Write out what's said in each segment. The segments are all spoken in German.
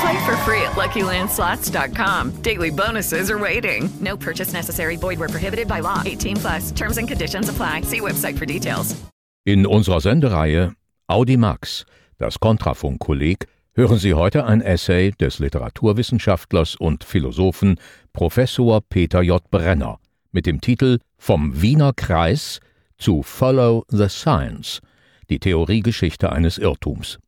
Play for free at LuckyLandSlots.com. Daily bonuses are waiting. No purchase necessary. Void where prohibited by law. 18 plus. Terms and conditions apply. See website for details. In unserer Sendereihe Audimax, das Kontrafunk-Kolleg, hören Sie heute ein Essay des Literaturwissenschaftlers und Philosophen Professor Peter J. Brenner mit dem Titel Vom Wiener Kreis zu Follow the Science, die Theoriegeschichte eines Irrtums.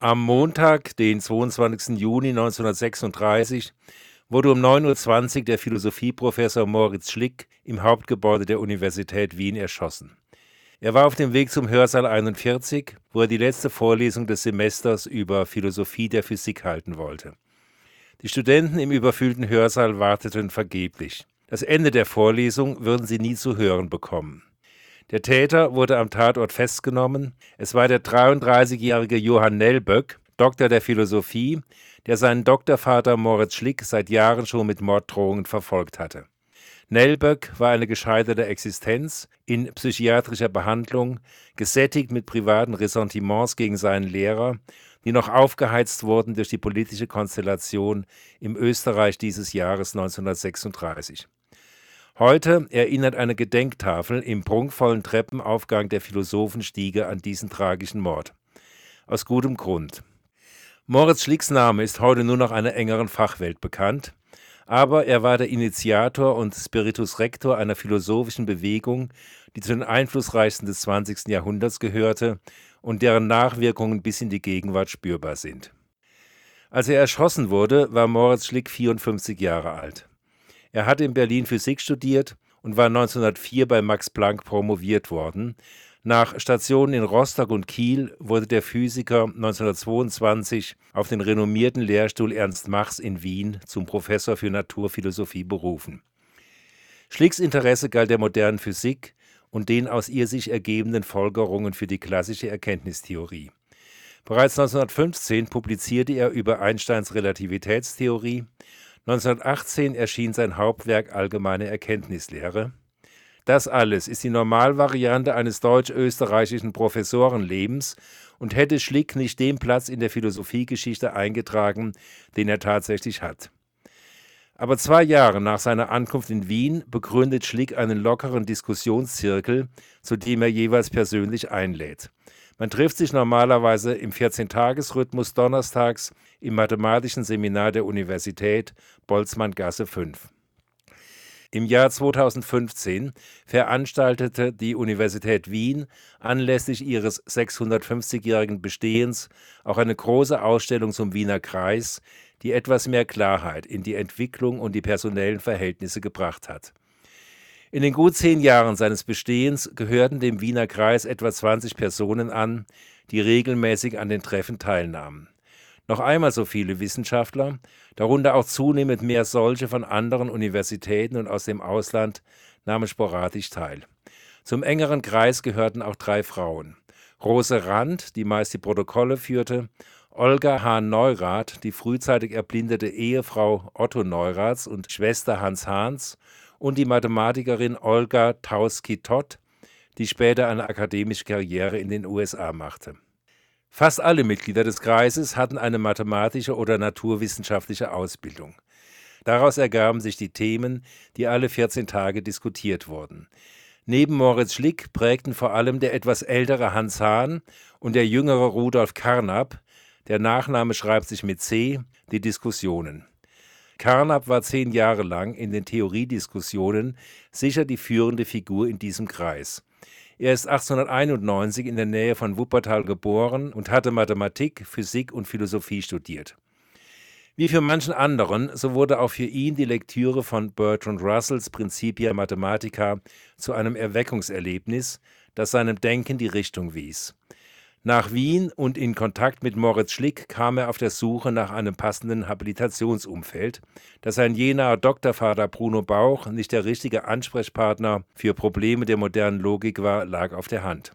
Am Montag, den 22. Juni 1936, wurde um 9.20 Uhr der Philosophieprofessor Moritz Schlick im Hauptgebäude der Universität Wien erschossen. Er war auf dem Weg zum Hörsaal 41, wo er die letzte Vorlesung des Semesters über Philosophie der Physik halten wollte. Die Studenten im überfüllten Hörsaal warteten vergeblich. Das Ende der Vorlesung würden sie nie zu hören bekommen. Der Täter wurde am Tatort festgenommen. Es war der 33-jährige Johann Nellböck, Doktor der Philosophie, der seinen Doktorvater Moritz Schlick seit Jahren schon mit Morddrohungen verfolgt hatte. Nellböck war eine gescheiterte Existenz, in psychiatrischer Behandlung, gesättigt mit privaten Ressentiments gegen seinen Lehrer, die noch aufgeheizt wurden durch die politische Konstellation im Österreich dieses Jahres 1936. Heute erinnert eine Gedenktafel im prunkvollen Treppenaufgang der Philosophenstiege an diesen tragischen Mord. Aus gutem Grund. Moritz Schlicks Name ist heute nur noch einer engeren Fachwelt bekannt, aber er war der Initiator und Spiritus Rector einer philosophischen Bewegung, die zu den einflussreichsten des 20. Jahrhunderts gehörte und deren Nachwirkungen bis in die Gegenwart spürbar sind. Als er erschossen wurde, war Moritz Schlick 54 Jahre alt. Er hatte in Berlin Physik studiert und war 1904 bei Max Planck promoviert worden. Nach Stationen in Rostock und Kiel wurde der Physiker 1922 auf den renommierten Lehrstuhl Ernst Machs in Wien zum Professor für Naturphilosophie berufen. Schlicks Interesse galt der modernen Physik und den aus ihr sich ergebenden Folgerungen für die klassische Erkenntnistheorie. Bereits 1915 publizierte er über Einsteins Relativitätstheorie 1918 erschien sein Hauptwerk Allgemeine Erkenntnislehre. Das alles ist die Normalvariante eines deutsch-österreichischen Professorenlebens und hätte Schlick nicht den Platz in der Philosophiegeschichte eingetragen, den er tatsächlich hat. Aber zwei Jahre nach seiner Ankunft in Wien begründet Schlick einen lockeren Diskussionszirkel, zu dem er jeweils persönlich einlädt. Man trifft sich normalerweise im 14-Tages-Rhythmus donnerstags im Mathematischen Seminar der Universität Boltzmann-Gasse 5. Im Jahr 2015 veranstaltete die Universität Wien anlässlich ihres 650-jährigen Bestehens auch eine große Ausstellung zum Wiener Kreis, die etwas mehr Klarheit in die Entwicklung und die personellen Verhältnisse gebracht hat. In den gut zehn Jahren seines Bestehens gehörten dem Wiener Kreis etwa 20 Personen an, die regelmäßig an den Treffen teilnahmen. Noch einmal so viele Wissenschaftler, darunter auch zunehmend mehr solche von anderen Universitäten und aus dem Ausland, nahmen sporadisch teil. Zum engeren Kreis gehörten auch drei Frauen. Rose Rand, die meist die Protokolle führte, Olga Hahn-Neurath, die frühzeitig erblindete Ehefrau Otto Neuraths und Schwester Hans Hahns und die Mathematikerin Olga Tauski-Tott, die später eine akademische Karriere in den USA machte. Fast alle Mitglieder des Kreises hatten eine mathematische oder naturwissenschaftliche Ausbildung. Daraus ergaben sich die Themen, die alle 14 Tage diskutiert wurden. Neben Moritz Schlick prägten vor allem der etwas ältere Hans Hahn und der jüngere Rudolf Carnap, der Nachname schreibt sich mit C, die Diskussionen. Carnap war zehn Jahre lang in den Theoriediskussionen sicher die führende Figur in diesem Kreis. Er ist 1891 in der Nähe von Wuppertal geboren und hatte Mathematik, Physik und Philosophie studiert. Wie für manchen anderen, so wurde auch für ihn die Lektüre von Bertrand Russells Principia Mathematica zu einem Erweckungserlebnis, das seinem Denken die Richtung wies. Nach Wien und in Kontakt mit Moritz Schlick kam er auf der Suche nach einem passenden Habilitationsumfeld. Dass sein jenaer Doktorvater Bruno Bauch nicht der richtige Ansprechpartner für Probleme der modernen Logik war, lag auf der Hand.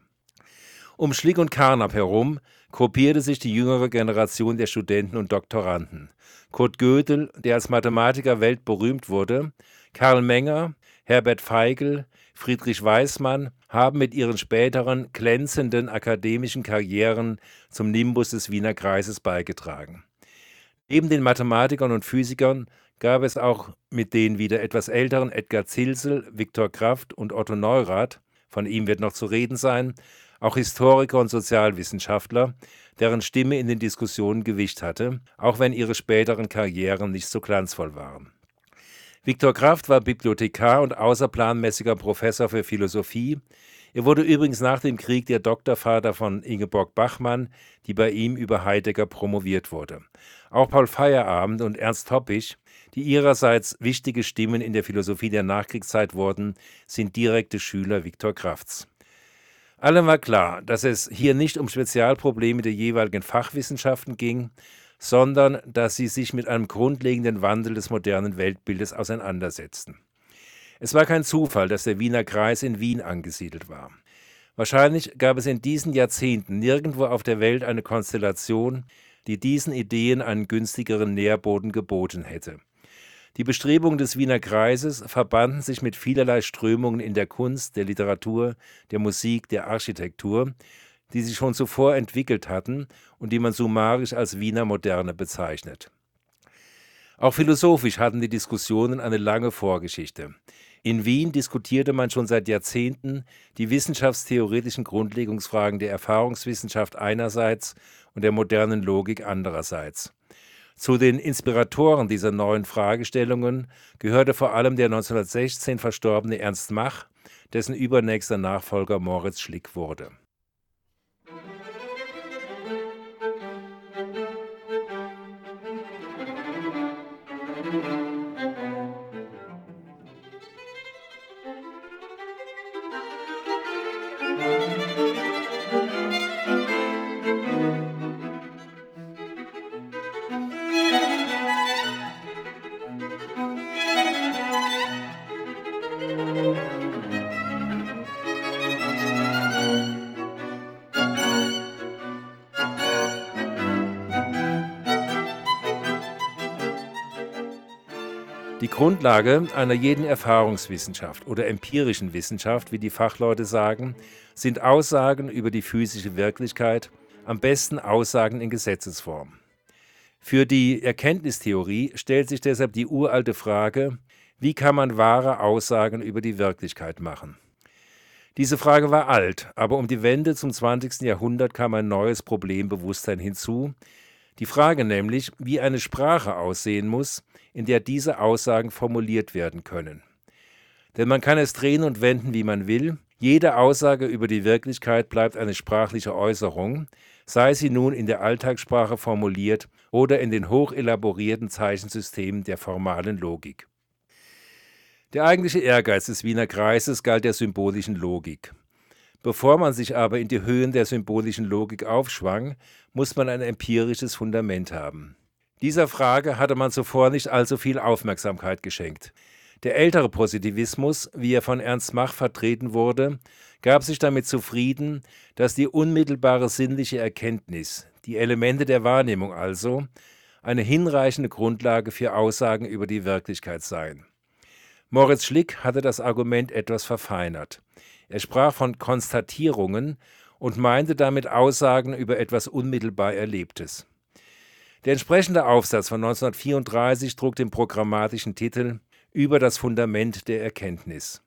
Um Schlick und Carnap herum gruppierte sich die jüngere Generation der Studenten und Doktoranden. Kurt Gödel, der als Mathematiker weltberühmt wurde, Karl Menger, Herbert Feigl, Friedrich Weismann haben mit ihren späteren glänzenden akademischen Karrieren zum Nimbus des Wiener Kreises beigetragen. Neben den Mathematikern und Physikern gab es auch mit den wieder etwas älteren Edgar Zilsel, Viktor Kraft und Otto Neurath, von ihm wird noch zu reden sein, auch Historiker und Sozialwissenschaftler, deren Stimme in den Diskussionen Gewicht hatte, auch wenn ihre späteren Karrieren nicht so glanzvoll waren. Viktor Kraft war Bibliothekar und außerplanmäßiger Professor für Philosophie. Er wurde übrigens nach dem Krieg der Doktorvater von Ingeborg Bachmann, die bei ihm über Heidegger promoviert wurde. Auch Paul Feierabend und Ernst Toppich, die ihrerseits wichtige Stimmen in der Philosophie der Nachkriegszeit wurden, sind direkte Schüler Viktor Krafts. Allem war klar, dass es hier nicht um Spezialprobleme der jeweiligen Fachwissenschaften ging, sondern dass sie sich mit einem grundlegenden Wandel des modernen Weltbildes auseinandersetzten. Es war kein Zufall, dass der Wiener Kreis in Wien angesiedelt war. Wahrscheinlich gab es in diesen Jahrzehnten nirgendwo auf der Welt eine Konstellation, die diesen Ideen einen günstigeren Nährboden geboten hätte. Die Bestrebungen des Wiener Kreises verbanden sich mit vielerlei Strömungen in der Kunst, der Literatur, der Musik, der Architektur, die sich schon zuvor entwickelt hatten und die man summarisch als Wiener Moderne bezeichnet. Auch philosophisch hatten die Diskussionen eine lange Vorgeschichte. In Wien diskutierte man schon seit Jahrzehnten die wissenschaftstheoretischen Grundlegungsfragen der Erfahrungswissenschaft einerseits und der modernen Logik andererseits. Zu den Inspiratoren dieser neuen Fragestellungen gehörte vor allem der 1916 verstorbene Ernst Mach, dessen übernächster Nachfolger Moritz Schlick wurde. Grundlage einer jeden Erfahrungswissenschaft oder empirischen Wissenschaft, wie die Fachleute sagen, sind Aussagen über die physische Wirklichkeit, am besten Aussagen in Gesetzesform. Für die Erkenntnistheorie stellt sich deshalb die uralte Frage, wie kann man wahre Aussagen über die Wirklichkeit machen? Diese Frage war alt, aber um die Wende zum 20. Jahrhundert kam ein neues Problembewusstsein hinzu, die Frage nämlich, wie eine Sprache aussehen muss, in der diese Aussagen formuliert werden können. Denn man kann es drehen und wenden, wie man will, jede Aussage über die Wirklichkeit bleibt eine sprachliche Äußerung, sei sie nun in der Alltagssprache formuliert oder in den hochelaborierten Zeichensystemen der formalen Logik. Der eigentliche Ehrgeiz des Wiener Kreises galt der symbolischen Logik. Bevor man sich aber in die Höhen der symbolischen Logik aufschwang, muss man ein empirisches Fundament haben. Dieser Frage hatte man zuvor nicht allzu viel Aufmerksamkeit geschenkt. Der ältere Positivismus, wie er von Ernst Mach vertreten wurde, gab sich damit zufrieden, dass die unmittelbare sinnliche Erkenntnis, die Elemente der Wahrnehmung also, eine hinreichende Grundlage für Aussagen über die Wirklichkeit seien. Moritz Schlick hatte das Argument etwas verfeinert. Er sprach von Konstatierungen und meinte damit Aussagen über etwas unmittelbar Erlebtes. Der entsprechende Aufsatz von 1934 trug den programmatischen Titel Über das Fundament der Erkenntnis.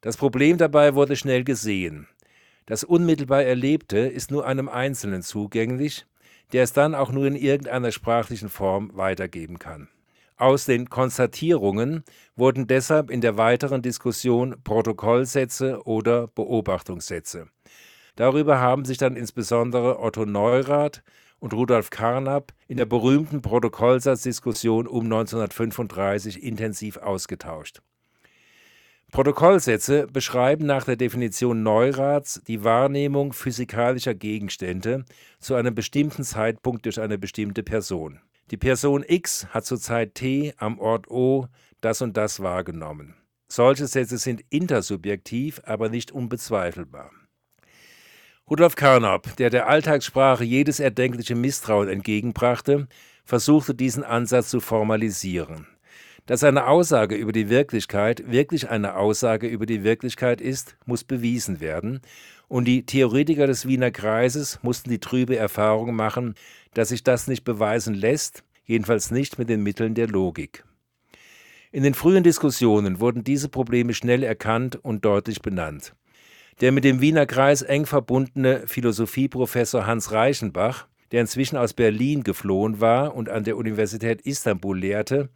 Das Problem dabei wurde schnell gesehen. Das unmittelbar Erlebte ist nur einem Einzelnen zugänglich, der es dann auch nur in irgendeiner sprachlichen Form weitergeben kann. Aus den Konstatierungen wurden deshalb in der weiteren Diskussion Protokollsätze oder Beobachtungssätze. Darüber haben sich dann insbesondere Otto Neurath und Rudolf Carnap in der berühmten Protokollsatzdiskussion um 1935 intensiv ausgetauscht. Protokollsätze beschreiben nach der Definition Neuraths die Wahrnehmung physikalischer Gegenstände zu einem bestimmten Zeitpunkt durch eine bestimmte Person. Die Person X hat zur Zeit T am Ort O das und das wahrgenommen. Solche Sätze sind intersubjektiv, aber nicht unbezweifelbar. Rudolf Carnap, der der Alltagssprache jedes erdenkliche Misstrauen entgegenbrachte, versuchte diesen Ansatz zu formalisieren. Dass eine Aussage über die Wirklichkeit wirklich eine Aussage über die Wirklichkeit ist, muss bewiesen werden, und die Theoretiker des Wiener Kreises mussten die trübe Erfahrung machen, dass sich das nicht beweisen lässt, jedenfalls nicht mit den Mitteln der Logik. In den frühen Diskussionen wurden diese Probleme schnell erkannt und deutlich benannt. Der mit dem Wiener Kreis eng verbundene Philosophieprofessor Hans Reichenbach, der inzwischen aus Berlin geflohen war und an der Universität Istanbul lehrte,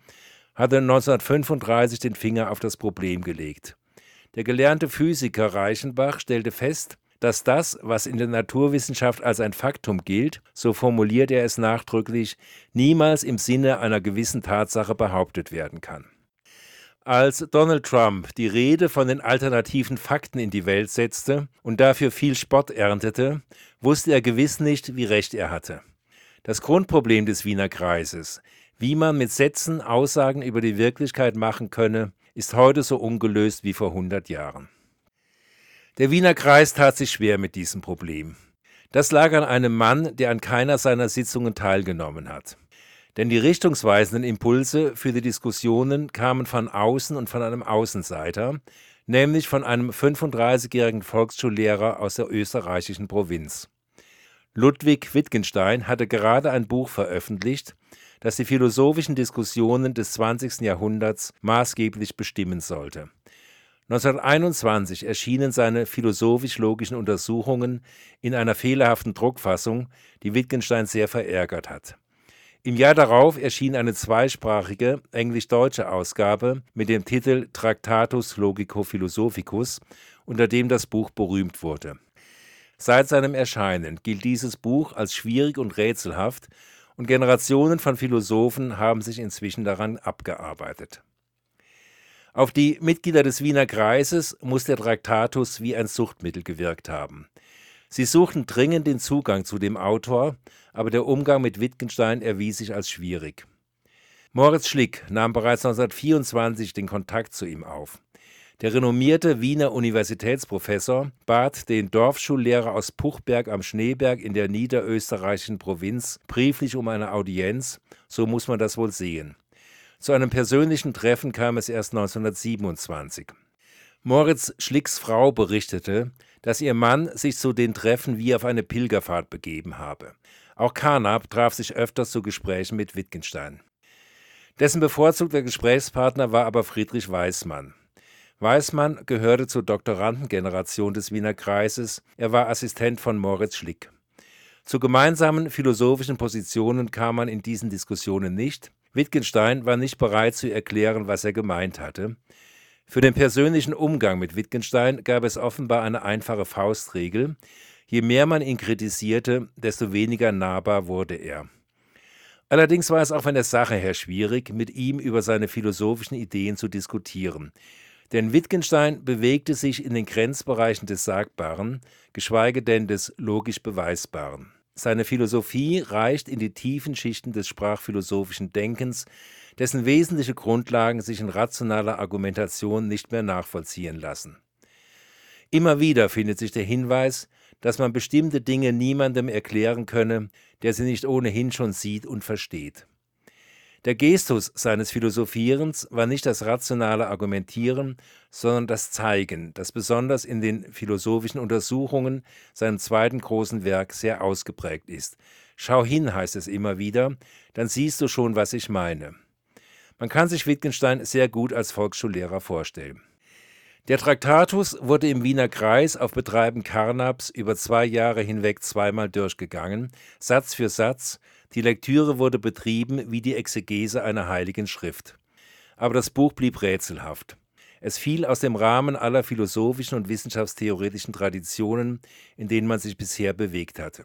hatte 1935 den Finger auf das Problem gelegt. Der gelernte Physiker Reichenbach stellte fest, dass das, was in der Naturwissenschaft als ein Faktum gilt, so formuliert er es nachdrücklich, niemals im Sinne einer gewissen Tatsache behauptet werden kann. Als Donald Trump die Rede von den alternativen Fakten in die Welt setzte und dafür viel Spott erntete, wusste er gewiss nicht, wie recht er hatte. Das Grundproblem des Wiener Kreises, wie man mit Sätzen Aussagen über die Wirklichkeit machen könne, ist heute so ungelöst wie vor 100 Jahren. Der Wiener Kreis tat sich schwer mit diesem Problem. Das lag an einem Mann, der an keiner seiner Sitzungen teilgenommen hat. Denn die richtungsweisenden Impulse für die Diskussionen kamen von außen und von einem Außenseiter, nämlich von einem 35-jährigen Volksschullehrer aus der österreichischen Provinz. Ludwig Wittgenstein hatte gerade ein Buch veröffentlicht, das die philosophischen Diskussionen des 20. Jahrhunderts maßgeblich bestimmen sollte. 1921 erschienen seine philosophisch-logischen Untersuchungen in einer fehlerhaften Druckfassung, die Wittgenstein sehr verärgert hat. Im Jahr darauf erschien eine zweisprachige englisch-deutsche Ausgabe mit dem Titel Tractatus Logico-Philosophicus, unter dem das Buch berühmt wurde. Seit seinem Erscheinen gilt dieses Buch als schwierig und rätselhaft und Generationen von Philosophen haben sich inzwischen daran abgearbeitet. Auf die Mitglieder des Wiener Kreises muss der Traktatus wie ein Suchtmittel gewirkt haben. Sie suchten dringend den Zugang zu dem Autor, aber der Umgang mit Wittgenstein erwies sich als schwierig. Moritz Schlick nahm bereits 1924 den Kontakt zu ihm auf. Der renommierte Wiener Universitätsprofessor bat den Dorfschullehrer aus Puchberg am Schneeberg in der niederösterreichischen Provinz brieflich um eine Audienz, so muss man das wohl sehen. Zu einem persönlichen Treffen kam es erst 1927. Moritz Schlicks Frau berichtete, dass ihr Mann sich zu den Treffen wie auf eine Pilgerfahrt begeben habe. Auch Carnap traf sich öfters zu Gesprächen mit Wittgenstein. Dessen bevorzugter Gesprächspartner war aber Friedrich Weismann. Weismann gehörte zur Doktorandengeneration des Wiener Kreises, er war Assistent von Moritz Schlick. Zu gemeinsamen philosophischen Positionen kam man in diesen Diskussionen nicht, Wittgenstein war nicht bereit zu erklären, was er gemeint hatte. Für den persönlichen Umgang mit Wittgenstein gab es offenbar eine einfache Faustregel. Je mehr man ihn kritisierte, desto weniger nahbar wurde er. Allerdings war es auch von der Sache her schwierig, mit ihm über seine philosophischen Ideen zu diskutieren. Denn Wittgenstein bewegte sich in den Grenzbereichen des Sagbaren, geschweige denn des logisch Beweisbaren. Seine Philosophie reicht in die tiefen Schichten des sprachphilosophischen Denkens, dessen wesentliche Grundlagen sich in rationaler Argumentation nicht mehr nachvollziehen lassen. Immer wieder findet sich der Hinweis, dass man bestimmte Dinge niemandem erklären könne, der sie nicht ohnehin schon sieht und versteht. Der Gestus seines Philosophierens war nicht das rationale Argumentieren, sondern das Zeigen, das besonders in den philosophischen Untersuchungen, seinem zweiten großen Werk, sehr ausgeprägt ist. Schau hin, heißt es immer wieder, dann siehst du schon, was ich meine. Man kann sich Wittgenstein sehr gut als Volksschullehrer vorstellen. Der Traktatus wurde im Wiener Kreis auf Betreiben Carnaps über zwei Jahre hinweg zweimal durchgegangen, Satz für Satz, Die Lektüre wurde betrieben wie die Exegese einer heiligen Schrift. Aber das Buch blieb rätselhaft. Es fiel aus dem Rahmen aller philosophischen und wissenschaftstheoretischen Traditionen, in denen man sich bisher bewegt hatte.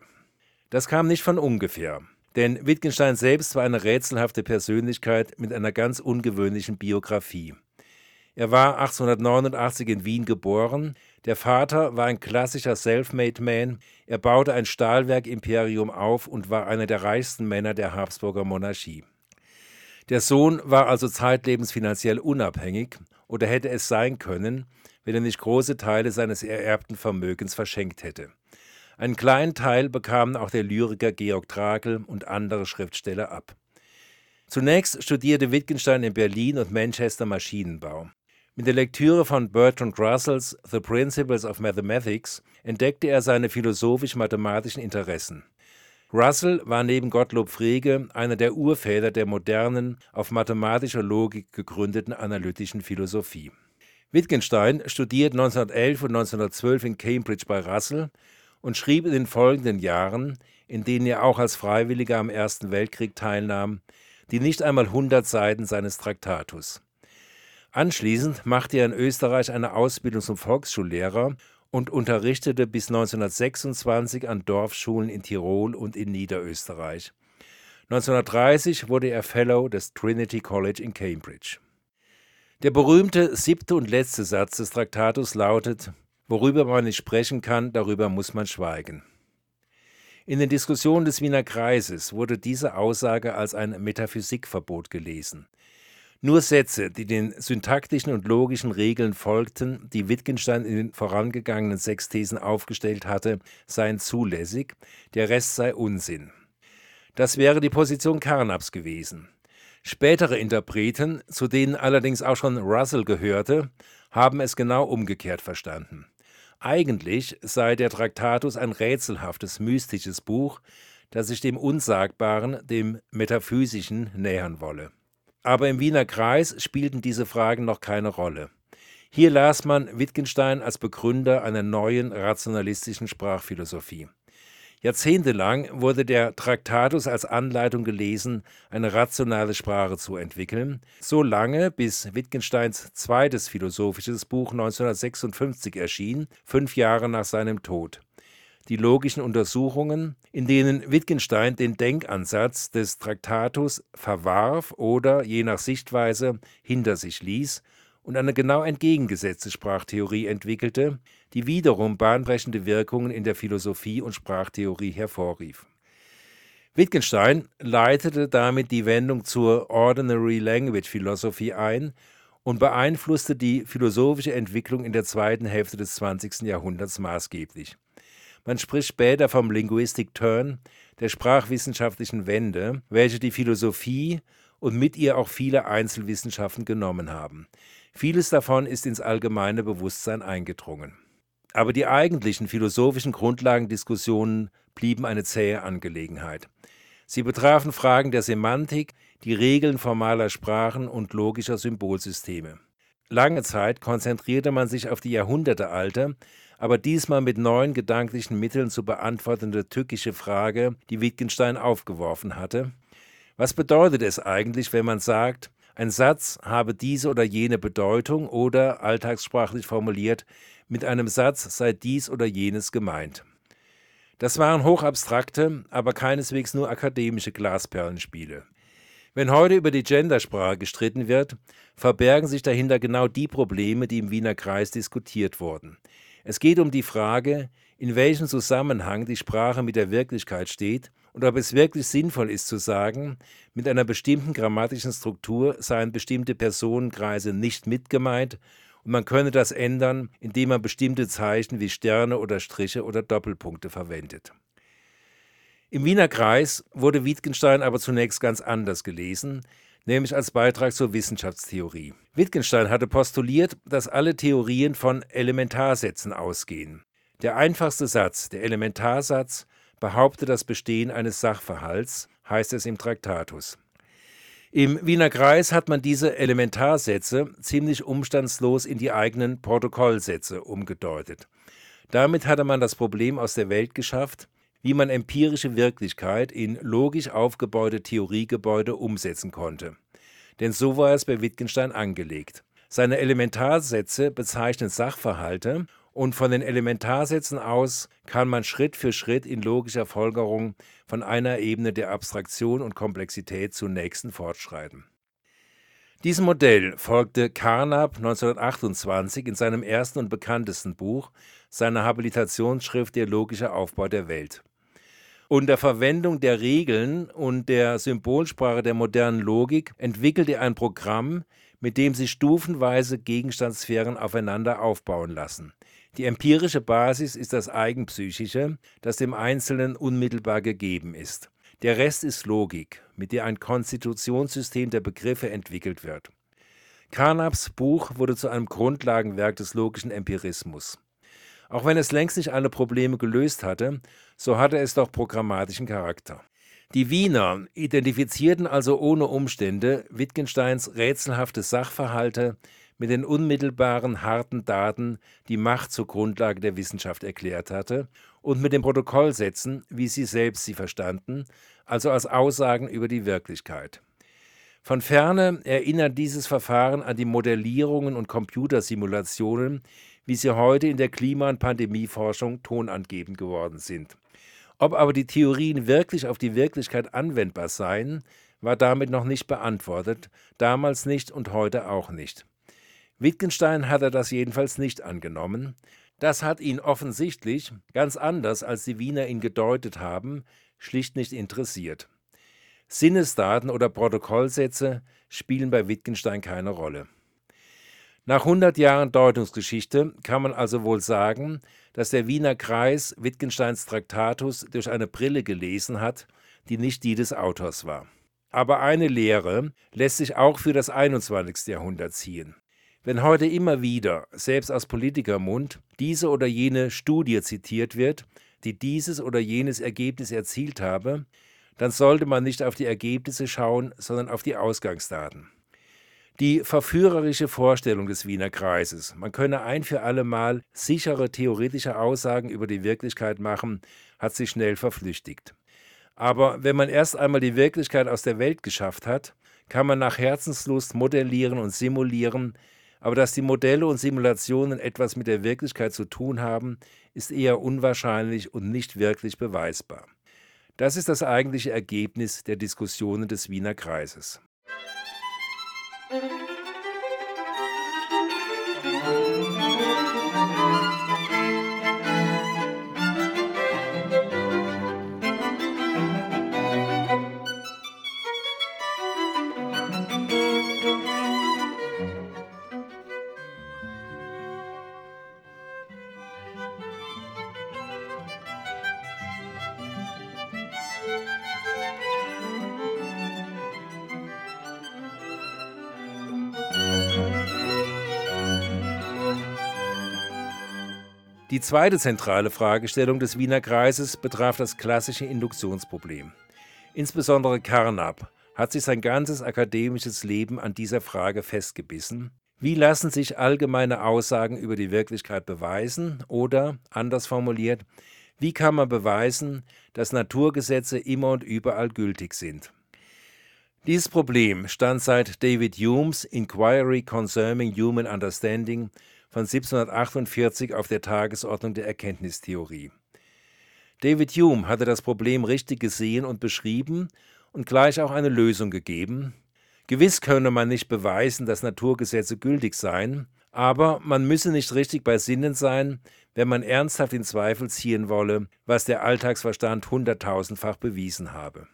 Das kam nicht von ungefähr, denn Wittgenstein selbst war eine rätselhafte Persönlichkeit mit einer ganz ungewöhnlichen Biografie. Er war 1889 in Wien geboren. Der Vater war ein klassischer Self-Made Man. Er baute ein Stahlwerk-Imperium auf und war einer der reichsten Männer der Habsburger Monarchie. Der Sohn war also zeitlebens finanziell unabhängig oder hätte es sein können, wenn er nicht große Teile seines ererbten Vermögens verschenkt hätte. Einen kleinen Teil bekamen auch der Lyriker Georg Trakl und andere Schriftsteller ab. Zunächst studierte Wittgenstein in Berlin und Manchester Maschinenbau. Mit der Lektüre von Bertrand Russells The Principles of Mathematics entdeckte er seine philosophisch-mathematischen Interessen. Russell war neben Gottlob Frege einer der Urväter der modernen, auf mathematischer Logik gegründeten analytischen Philosophie. Wittgenstein studierte 1911 und 1912 in Cambridge bei Russell und schrieb in den folgenden Jahren, in denen er auch als Freiwilliger am Ersten Weltkrieg teilnahm, die nicht einmal 100 Seiten seines Traktatus. Anschließend machte er in Österreich eine Ausbildung zum Volksschullehrer und unterrichtete bis 1926 an Dorfschulen in Tirol und in Niederösterreich. 1930 wurde er Fellow des Trinity College in Cambridge. Der berühmte siebte und letzte Satz des Traktatus lautet, worüber man nicht sprechen kann, darüber muss man schweigen. In den Diskussionen des Wiener Kreises wurde diese Aussage als ein Metaphysikverbot gelesen. Nur Sätze, die den syntaktischen und logischen Regeln folgten, die Wittgenstein in den vorangegangenen sechs Thesen aufgestellt hatte, seien zulässig, der Rest sei Unsinn. Das wäre die Position Carnaps gewesen. Spätere Interpreten, zu denen allerdings auch schon Russell gehörte, haben es genau umgekehrt verstanden. Eigentlich sei der Traktatus ein rätselhaftes, mystisches Buch, das sich dem Unsagbaren, dem Metaphysischen nähern wolle. Aber im Wiener Kreis spielten diese Fragen noch keine Rolle. Hier las man Wittgenstein als Begründer einer neuen rationalistischen Sprachphilosophie. Jahrzehntelang wurde der Traktatus als Anleitung gelesen, eine rationale Sprache zu entwickeln, so lange bis Wittgensteins zweites philosophisches Buch 1956 erschien, fünf Jahre nach seinem Tod die logischen Untersuchungen, in denen Wittgenstein den Denkansatz des Traktatus verwarf oder, je nach Sichtweise, hinter sich ließ und eine genau entgegengesetzte Sprachtheorie entwickelte, die wiederum bahnbrechende Wirkungen in der Philosophie und Sprachtheorie hervorrief. Wittgenstein leitete damit die Wendung zur Ordinary Language Philosophy ein und beeinflusste die philosophische Entwicklung in der zweiten Hälfte des 20. Jahrhunderts maßgeblich. Man spricht später vom Linguistic Turn, der sprachwissenschaftlichen Wende, welche die Philosophie und mit ihr auch viele Einzelwissenschaften genommen haben. Vieles davon ist ins allgemeine Bewusstsein eingedrungen. Aber die eigentlichen philosophischen Grundlagendiskussionen blieben eine zähe Angelegenheit. Sie betrafen Fragen der Semantik, die Regeln formaler Sprachen und logischer Symbolsysteme. Lange Zeit konzentrierte man sich auf die jahrhundertealte, aber diesmal mit neuen gedanklichen Mitteln zu beantwortende tückische Frage, die Wittgenstein aufgeworfen hatte. Was bedeutet es eigentlich, wenn man sagt, ein Satz habe diese oder jene Bedeutung oder, alltagssprachlich formuliert, mit einem Satz sei dies oder jenes gemeint? Das waren hochabstrakte, aber keineswegs nur akademische Glasperlenspiele. Wenn heute über die Gendersprache gestritten wird, verbergen sich dahinter genau die Probleme, die im Wiener Kreis diskutiert wurden. Es geht um die Frage, in welchem Zusammenhang die Sprache mit der Wirklichkeit steht und ob es wirklich sinnvoll ist zu sagen, mit einer bestimmten grammatischen Struktur seien bestimmte Personenkreise nicht mitgemeint und man könne das ändern, indem man bestimmte Zeichen wie Sterne oder Striche oder Doppelpunkte verwendet. Im Wiener Kreis wurde Wittgenstein aber zunächst ganz anders gelesen, nämlich als Beitrag zur Wissenschaftstheorie. Wittgenstein hatte postuliert, dass alle Theorien von Elementarsätzen ausgehen. Der einfachste Satz, der Elementarsatz, behauptet das Bestehen eines Sachverhalts, heißt es im Traktatus. Im Wiener Kreis hat man diese Elementarsätze ziemlich umstandslos in die eigenen Protokollsätze umgedeutet. Damit hatte man das Problem aus der Welt geschafft, wie man empirische Wirklichkeit in logisch aufgebaute Theoriegebäude umsetzen konnte. Denn so war es bei Wittgenstein angelegt. Seine Elementarsätze bezeichnen Sachverhalte und von den Elementarsätzen aus kann man Schritt für Schritt in logischer Folgerung von einer Ebene der Abstraktion und Komplexität zur nächsten fortschreiten. Diesem Modell folgte Carnap 1928 in seinem ersten und bekanntesten Buch, seiner Habilitationsschrift Der logische Aufbau der Welt. Unter Verwendung der Regeln und der Symbolsprache der modernen Logik entwickelte er ein Programm, mit dem sich stufenweise Gegenstandssphären aufeinander aufbauen lassen. Die empirische Basis ist das Eigenpsychische, das dem Einzelnen unmittelbar gegeben ist. Der Rest ist Logik, mit der ein Konstitutionssystem der Begriffe entwickelt wird. Carnaps Buch wurde zu einem Grundlagenwerk des logischen Empirismus. Auch wenn es längst nicht alle Probleme gelöst hatte, so hatte es doch programmatischen Charakter. Die Wiener identifizierten also ohne Umstände Wittgensteins rätselhafte Sachverhalte mit den unmittelbaren harten Daten, die Macht zur Grundlage der Wissenschaft erklärt hatte, und mit den Protokollsätzen, wie sie selbst sie verstanden, also als Aussagen über die Wirklichkeit. Von ferne erinnert dieses Verfahren an die Modellierungen und Computersimulationen, wie sie heute in der Klima- und Pandemieforschung tonangebend geworden sind. Ob aber die Theorien wirklich auf die Wirklichkeit anwendbar seien, war damit noch nicht beantwortet, damals nicht und heute auch nicht. Wittgenstein hatte das jedenfalls nicht angenommen. Das hat ihn offensichtlich, ganz anders als die Wiener ihn gedeutet haben, schlicht nicht interessiert. Sinnesdaten oder Protokollsätze spielen bei Wittgenstein keine Rolle. Nach 100 Jahren Deutungsgeschichte kann man also wohl sagen, dass der Wiener Kreis Wittgensteins Traktatus durch eine Brille gelesen hat, die nicht die des Autors war. Aber eine Lehre lässt sich auch für das 21. Jahrhundert ziehen. Wenn heute immer wieder, selbst aus Politikermund, diese oder jene Studie zitiert wird, die dieses oder jenes Ergebnis erzielt habe, dann sollte man nicht auf die Ergebnisse schauen, sondern auf die Ausgangsdaten. Die verführerische Vorstellung des Wiener Kreises, man könne ein für alle Mal sichere theoretische Aussagen über die Wirklichkeit machen, hat sich schnell verflüchtigt. Aber wenn man erst einmal die Wirklichkeit aus der Welt geschafft hat, kann man nach Herzenslust modellieren und simulieren, aber dass die Modelle und Simulationen etwas mit der Wirklichkeit zu tun haben, ist eher unwahrscheinlich und nicht wirklich beweisbar. Das ist das eigentliche Ergebnis der Diskussionen des Wiener Kreises. Thank you. Die zweite zentrale Fragestellung des Wiener Kreises betraf das klassische Induktionsproblem. Insbesondere Carnap hat sich sein ganzes akademisches Leben an dieser Frage festgebissen. Wie lassen sich allgemeine Aussagen über die Wirklichkeit beweisen oder, anders formuliert, wie kann man beweisen, dass Naturgesetze immer und überall gültig sind? Dieses Problem stand seit David Humes Inquiry Concerning Human Understanding von 1748 auf der Tagesordnung der Erkenntnistheorie. David Hume hatte das Problem richtig gesehen und beschrieben und gleich auch eine Lösung gegeben. Gewiss könne man nicht beweisen, dass Naturgesetze gültig seien, aber man müsse nicht richtig bei Sinnen sein, wenn man ernsthaft in Zweifel ziehen wolle, was der Alltagsverstand hunderttausendfach bewiesen habe.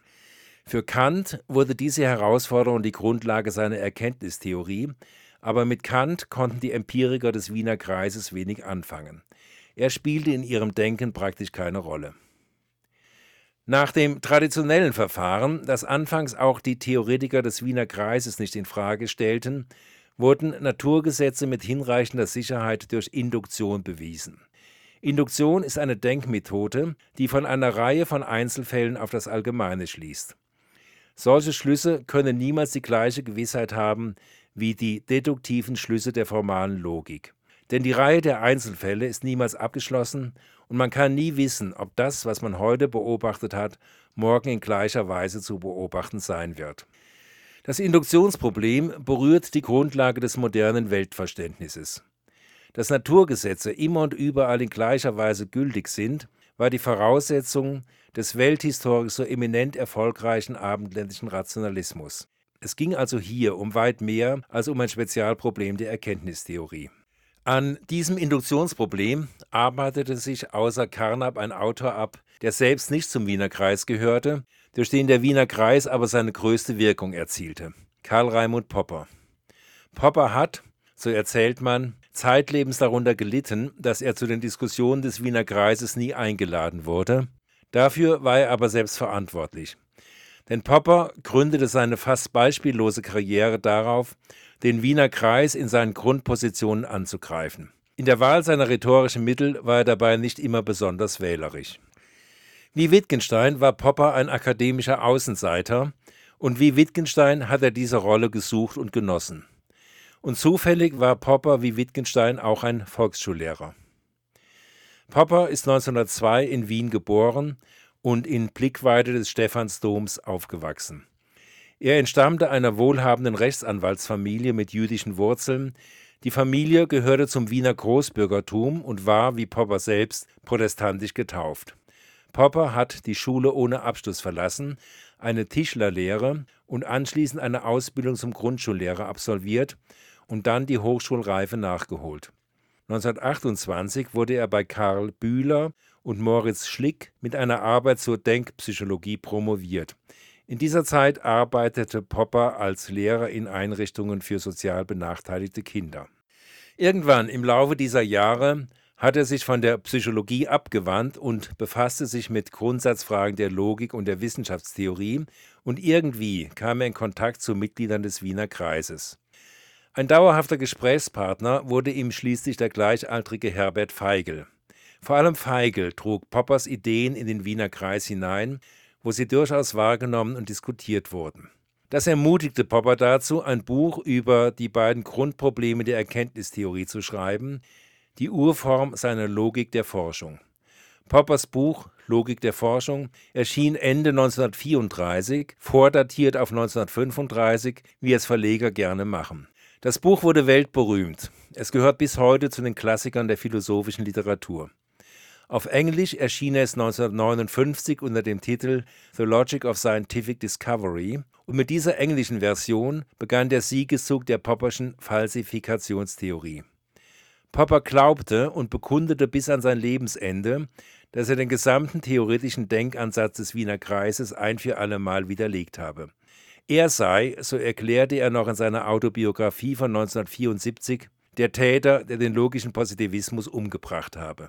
Für Kant wurde diese Herausforderung die Grundlage seiner Erkenntnistheorie, aber mit Kant konnten die Empiriker des Wiener Kreises wenig anfangen. Er spielte in ihrem Denken praktisch keine Rolle. Nach dem traditionellen Verfahren, das anfangs auch die Theoretiker des Wiener Kreises nicht in Frage stellten, wurden Naturgesetze mit hinreichender Sicherheit durch Induktion bewiesen. Induktion ist eine Denkmethode, die von einer Reihe von Einzelfällen auf das Allgemeine schließt. Solche Schlüsse können niemals die gleiche Gewissheit haben wie die deduktiven Schlüsse der formalen Logik. Denn die Reihe der Einzelfälle ist niemals abgeschlossen und man kann nie wissen, ob das, was man heute beobachtet hat, morgen in gleicher Weise zu beobachten sein wird. Das Induktionsproblem berührt die Grundlage des modernen Weltverständnisses. Dass Naturgesetze immer und überall in gleicher Weise gültig sind, war die Voraussetzung des welthistorisch so eminent erfolgreichen abendländischen Rationalismus. Es ging also hier um weit mehr als um ein Spezialproblem der Erkenntnistheorie. An diesem Induktionsproblem arbeitete sich außer Carnap ein Autor ab, der selbst nicht zum Wiener Kreis gehörte, durch den der Wiener Kreis aber seine größte Wirkung erzielte. Karl Raimund Popper. Popper hat, so erzählt man, zeitlebens darunter gelitten, dass er zu den Diskussionen des Wiener Kreises nie eingeladen wurde. Dafür war er aber selbst verantwortlich. Denn Popper gründete seine fast beispiellose Karriere darauf, den Wiener Kreis in seinen Grundpositionen anzugreifen. In der Wahl seiner rhetorischen Mittel war er dabei nicht immer besonders wählerisch. Wie Wittgenstein war Popper ein akademischer Außenseiter, und wie Wittgenstein hat er diese Rolle gesucht und genossen. Und zufällig war Popper wie Wittgenstein auch ein Volksschullehrer. Popper ist 1902 in Wien geboren und in Blickweite des Stephansdoms aufgewachsen. Er entstammte einer wohlhabenden Rechtsanwaltsfamilie mit jüdischen Wurzeln. Die Familie gehörte zum Wiener Großbürgertum und war, wie Popper selbst, protestantisch getauft. Popper hat die Schule ohne Abschluss verlassen, eine Tischlerlehre und anschließend eine Ausbildung zum Grundschullehrer absolviert und dann die Hochschulreife nachgeholt. 1928 wurde er bei Karl Bühler und Moritz Schlick mit einer Arbeit zur Denkpsychologie promoviert. In dieser Zeit arbeitete Popper als Lehrer in Einrichtungen für sozial benachteiligte Kinder. Irgendwann im Laufe dieser Jahre hat er sich von der Psychologie abgewandt und befasste sich mit Grundsatzfragen der Logik und der Wissenschaftstheorie und irgendwie kam er in Kontakt zu Mitgliedern des Wiener Kreises. Ein dauerhafter Gesprächspartner wurde ihm schließlich der gleichaltrige Herbert Feigl. Vor allem Feigl trug Poppers Ideen in den Wiener Kreis hinein, wo sie durchaus wahrgenommen und diskutiert wurden. Das ermutigte Popper dazu, ein Buch über die beiden Grundprobleme der Erkenntnistheorie zu schreiben, die Urform seiner Logik der Forschung. Poppers Buch Logik der Forschung erschien Ende 1934, vordatiert auf 1935, wie es Verleger gerne machen. Das Buch wurde weltberühmt. Es gehört bis heute zu den Klassikern der philosophischen Literatur. Auf Englisch erschien es 1959 unter dem Titel The Logic of Scientific Discovery und mit dieser englischen Version begann der Siegeszug der Popperschen Falsifikationstheorie. Popper glaubte und bekundete bis an sein Lebensende, dass er den gesamten theoretischen Denkansatz des Wiener Kreises ein für allemal widerlegt habe. Er sei, so erklärte er noch in seiner Autobiografie von 1974, der Täter, der den logischen Positivismus umgebracht habe.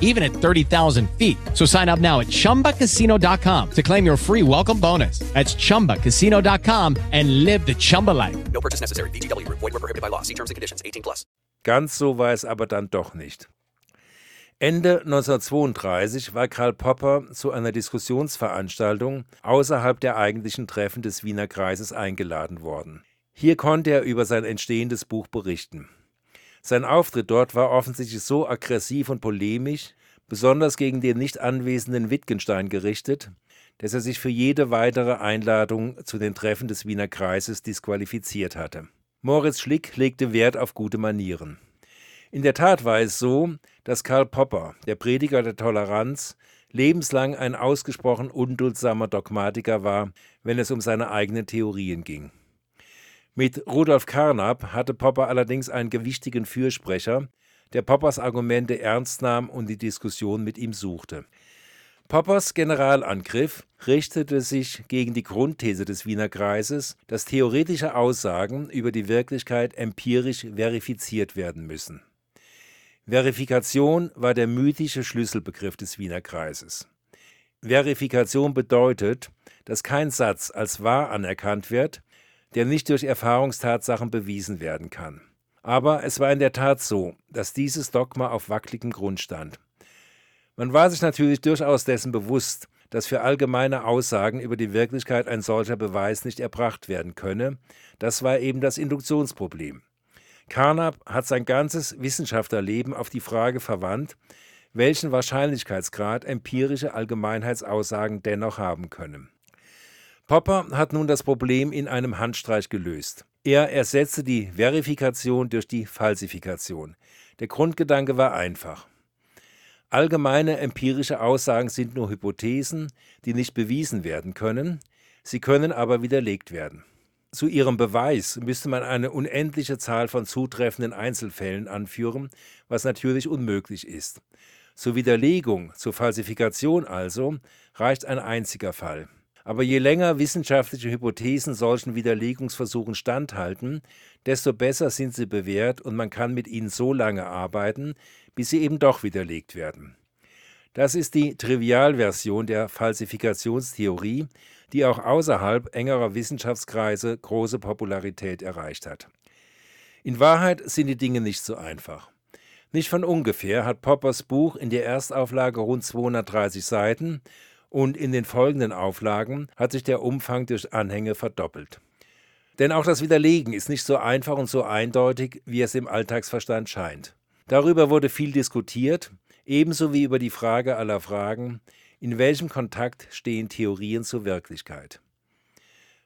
even at 30,000 feet. So sign up now at chumbacasino.com to claim your free welcome bonus. That's chumbacasino.com and live the Chumba life. No purchase necessary. VGW Group. Void were prohibited by law. See terms and conditions. 18 plus. Ganz so war es aber dann doch nicht. Ende 1932 war Karl Popper zu einer Diskussionsveranstaltung außerhalb der eigentlichen Treffen des Wiener Kreises eingeladen worden. Hier konnte er über sein entstehendes Buch berichten. Sein Auftritt dort war offensichtlich so aggressiv und polemisch, besonders gegen den nicht anwesenden Wittgenstein gerichtet, dass er sich für jede weitere Einladung zu den Treffen des Wiener Kreises disqualifiziert hatte. Moritz Schlick legte Wert auf gute Manieren. In der Tat war es so, dass Karl Popper, der Prediger der Toleranz, lebenslang ein ausgesprochen unduldsamer Dogmatiker war, wenn es um seine eigenen Theorien ging. Mit Rudolf Carnap hatte Popper allerdings einen gewichtigen Fürsprecher, der Poppers Argumente ernst nahm und die Diskussion mit ihm suchte. Poppers Generalangriff richtete sich gegen die Grundthese des Wiener Kreises, dass theoretische Aussagen über die Wirklichkeit empirisch verifiziert werden müssen. Verifikation war der mythische Schlüsselbegriff des Wiener Kreises. Verifikation bedeutet, dass kein Satz als wahr anerkannt wird, der nicht durch Erfahrungstatsachen bewiesen werden kann. Aber es war in der Tat so, dass dieses Dogma auf wackeligem Grund stand. Man war sich natürlich durchaus dessen bewusst, dass für allgemeine Aussagen über die Wirklichkeit ein solcher Beweis nicht erbracht werden könne. Das war eben das Induktionsproblem. Carnap hat sein ganzes Wissenschaftlerleben auf die Frage verwandt, welchen Wahrscheinlichkeitsgrad empirische Allgemeinheitsaussagen dennoch haben können. Popper hat nun das Problem in einem Handstreich gelöst. Er ersetzte die Verifikation durch die Falsifikation. Der Grundgedanke war einfach. Allgemeine empirische Aussagen sind nur Hypothesen, die nicht bewiesen werden können, sie können aber widerlegt werden. Zu ihrem Beweis müsste man eine unendliche Zahl von zutreffenden Einzelfällen anführen, was natürlich unmöglich ist. Zur Widerlegung, zur Falsifikation also, reicht ein einziger Fall. Aber je länger wissenschaftliche Hypothesen solchen Widerlegungsversuchen standhalten, desto besser sind sie bewährt und man kann mit ihnen so lange arbeiten, bis sie eben doch widerlegt werden. Das ist die Trivialversion der Falsifikationstheorie, die auch außerhalb engerer Wissenschaftskreise große Popularität erreicht hat. In Wahrheit sind die Dinge nicht so einfach. Nicht von ungefähr hat Poppers Buch in der Erstauflage rund 230 Seiten und in den folgenden Auflagen hat sich der Umfang durch Anhänge verdoppelt. Denn auch das Widerlegen ist nicht so einfach und so eindeutig, wie es im Alltagsverstand scheint. Darüber wurde viel diskutiert, ebenso wie über die Frage aller Fragen, in welchem Kontakt stehen Theorien zur Wirklichkeit.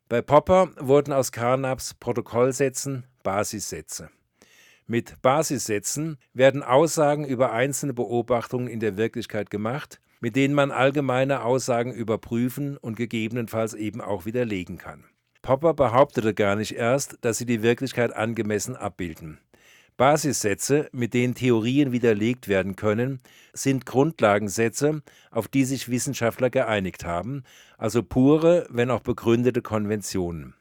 Bei Popper wurden aus Carnaps Protokollsätzen Basissätze. Mit Basissätzen werden Aussagen über einzelne Beobachtungen in der Wirklichkeit gemacht, mit denen man allgemeine Aussagen überprüfen und gegebenenfalls eben auch widerlegen kann. Popper behauptete gar nicht erst, dass sie die Wirklichkeit angemessen abbilden. Basissätze, mit denen Theorien widerlegt werden können, sind Grundlagensätze, auf die sich Wissenschaftler geeinigt haben, also pure, wenn auch begründete Konventionen.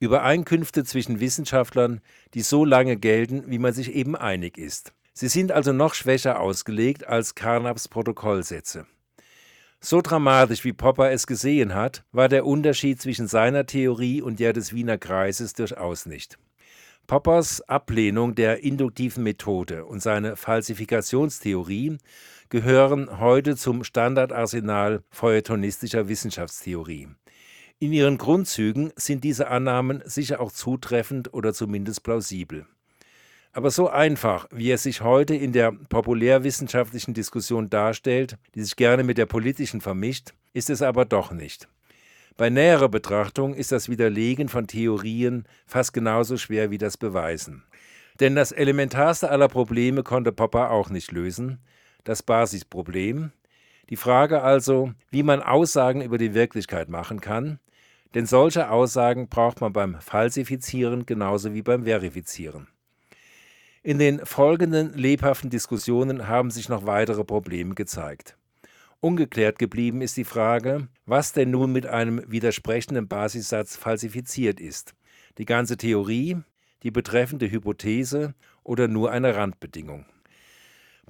Übereinkünfte zwischen Wissenschaftlern, die so lange gelten, wie man sich eben einig ist. Sie sind also noch schwächer ausgelegt als Carnaps Protokollsätze. So dramatisch wie Popper es gesehen hat, war der Unterschied zwischen seiner Theorie und der des Wiener Kreises durchaus nicht. Poppers Ablehnung der induktiven Methode und seine Falsifikationstheorie gehören heute zum Standardarsenal feuilletonistischer Wissenschaftstheorie. In ihren Grundzügen sind diese Annahmen sicher auch zutreffend oder zumindest plausibel. Aber so einfach, wie er sich heute in der populärwissenschaftlichen Diskussion darstellt, die sich gerne mit der politischen vermischt, ist es aber doch nicht. Bei näherer Betrachtung ist das Widerlegen von Theorien fast genauso schwer wie das Beweisen. Denn das elementarste aller Probleme konnte Popper auch nicht lösen, das Basisproblem, die Frage also, wie man Aussagen über die Wirklichkeit machen kann, denn solche Aussagen braucht man beim Falsifizieren genauso wie beim Verifizieren. In den folgenden lebhaften Diskussionen haben sich noch weitere Probleme gezeigt. Ungeklärt geblieben ist die Frage, was denn nun mit einem widersprechenden Basissatz falsifiziert ist. Die ganze Theorie, die betreffende Hypothese oder nur eine Randbedingung.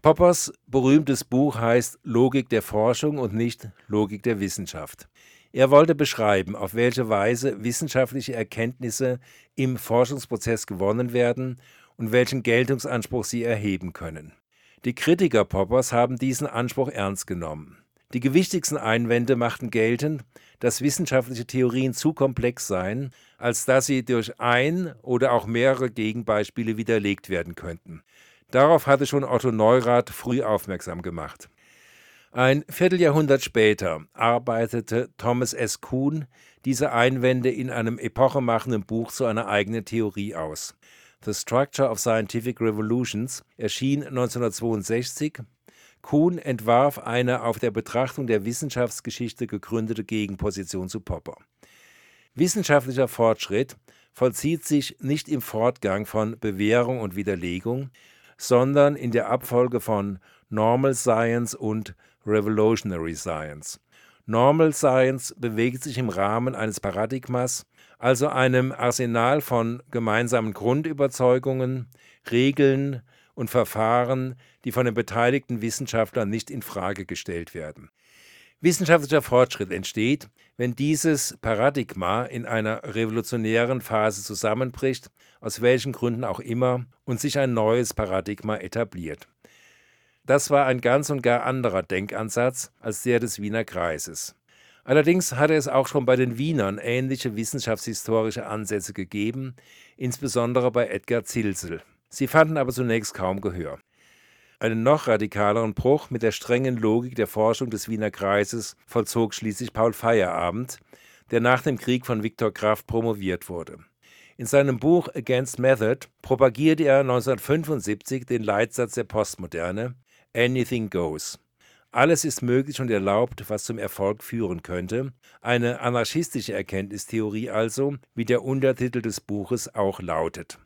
Poppers berühmtes Buch heißt Logik der Forschung und nicht Logik der Wissenschaft. Er wollte beschreiben, auf welche Weise wissenschaftliche Erkenntnisse im Forschungsprozess gewonnen werden und welchen Geltungsanspruch sie erheben können. Die Kritiker Poppers haben diesen Anspruch ernst genommen. Die gewichtigsten Einwände machten geltend, dass wissenschaftliche Theorien zu komplex seien, als dass sie durch ein oder auch mehrere Gegenbeispiele widerlegt werden könnten. Darauf hatte schon Otto Neurath früh aufmerksam gemacht. Ein Vierteljahrhundert später arbeitete Thomas S. Kuhn diese Einwände in einem epochemachenden Buch zu einer eigenen Theorie aus. The Structure of Scientific Revolutions erschien 1962. Kuhn entwarf eine auf der Betrachtung der Wissenschaftsgeschichte gegründete Gegenposition zu Popper. Wissenschaftlicher Fortschritt vollzieht sich nicht im Fortgang von Bewährung und Widerlegung, sondern in der Abfolge von Normal Science und Revolutionary Science. Normal Science bewegt sich im Rahmen eines Paradigmas, also einem Arsenal von gemeinsamen Grundüberzeugungen, Regeln und Verfahren, die von den beteiligten Wissenschaftlern nicht in Frage gestellt werden. Wissenschaftlicher Fortschritt entsteht, wenn dieses Paradigma in einer revolutionären Phase zusammenbricht, aus welchen Gründen auch immer, und sich ein neues Paradigma etabliert. Das war ein ganz und gar anderer Denkansatz als der des Wiener Kreises. Allerdings hatte es auch schon bei den Wienern ähnliche wissenschaftshistorische Ansätze gegeben, insbesondere bei Edgar Zilsel. Sie fanden aber zunächst kaum Gehör. Einen noch radikaleren Bruch mit der strengen Logik der Forschung des Wiener Kreises vollzog schließlich Paul Feierabend, der nach dem Krieg von Viktor Kraft promoviert wurde. In seinem Buch Against Method propagierte er 1975 den Leitsatz der Postmoderne Anything Goes. Alles ist möglich und erlaubt, was zum Erfolg führen könnte. Eine anarchistische Erkenntnistheorie also, wie der Untertitel des Buches auch lautet.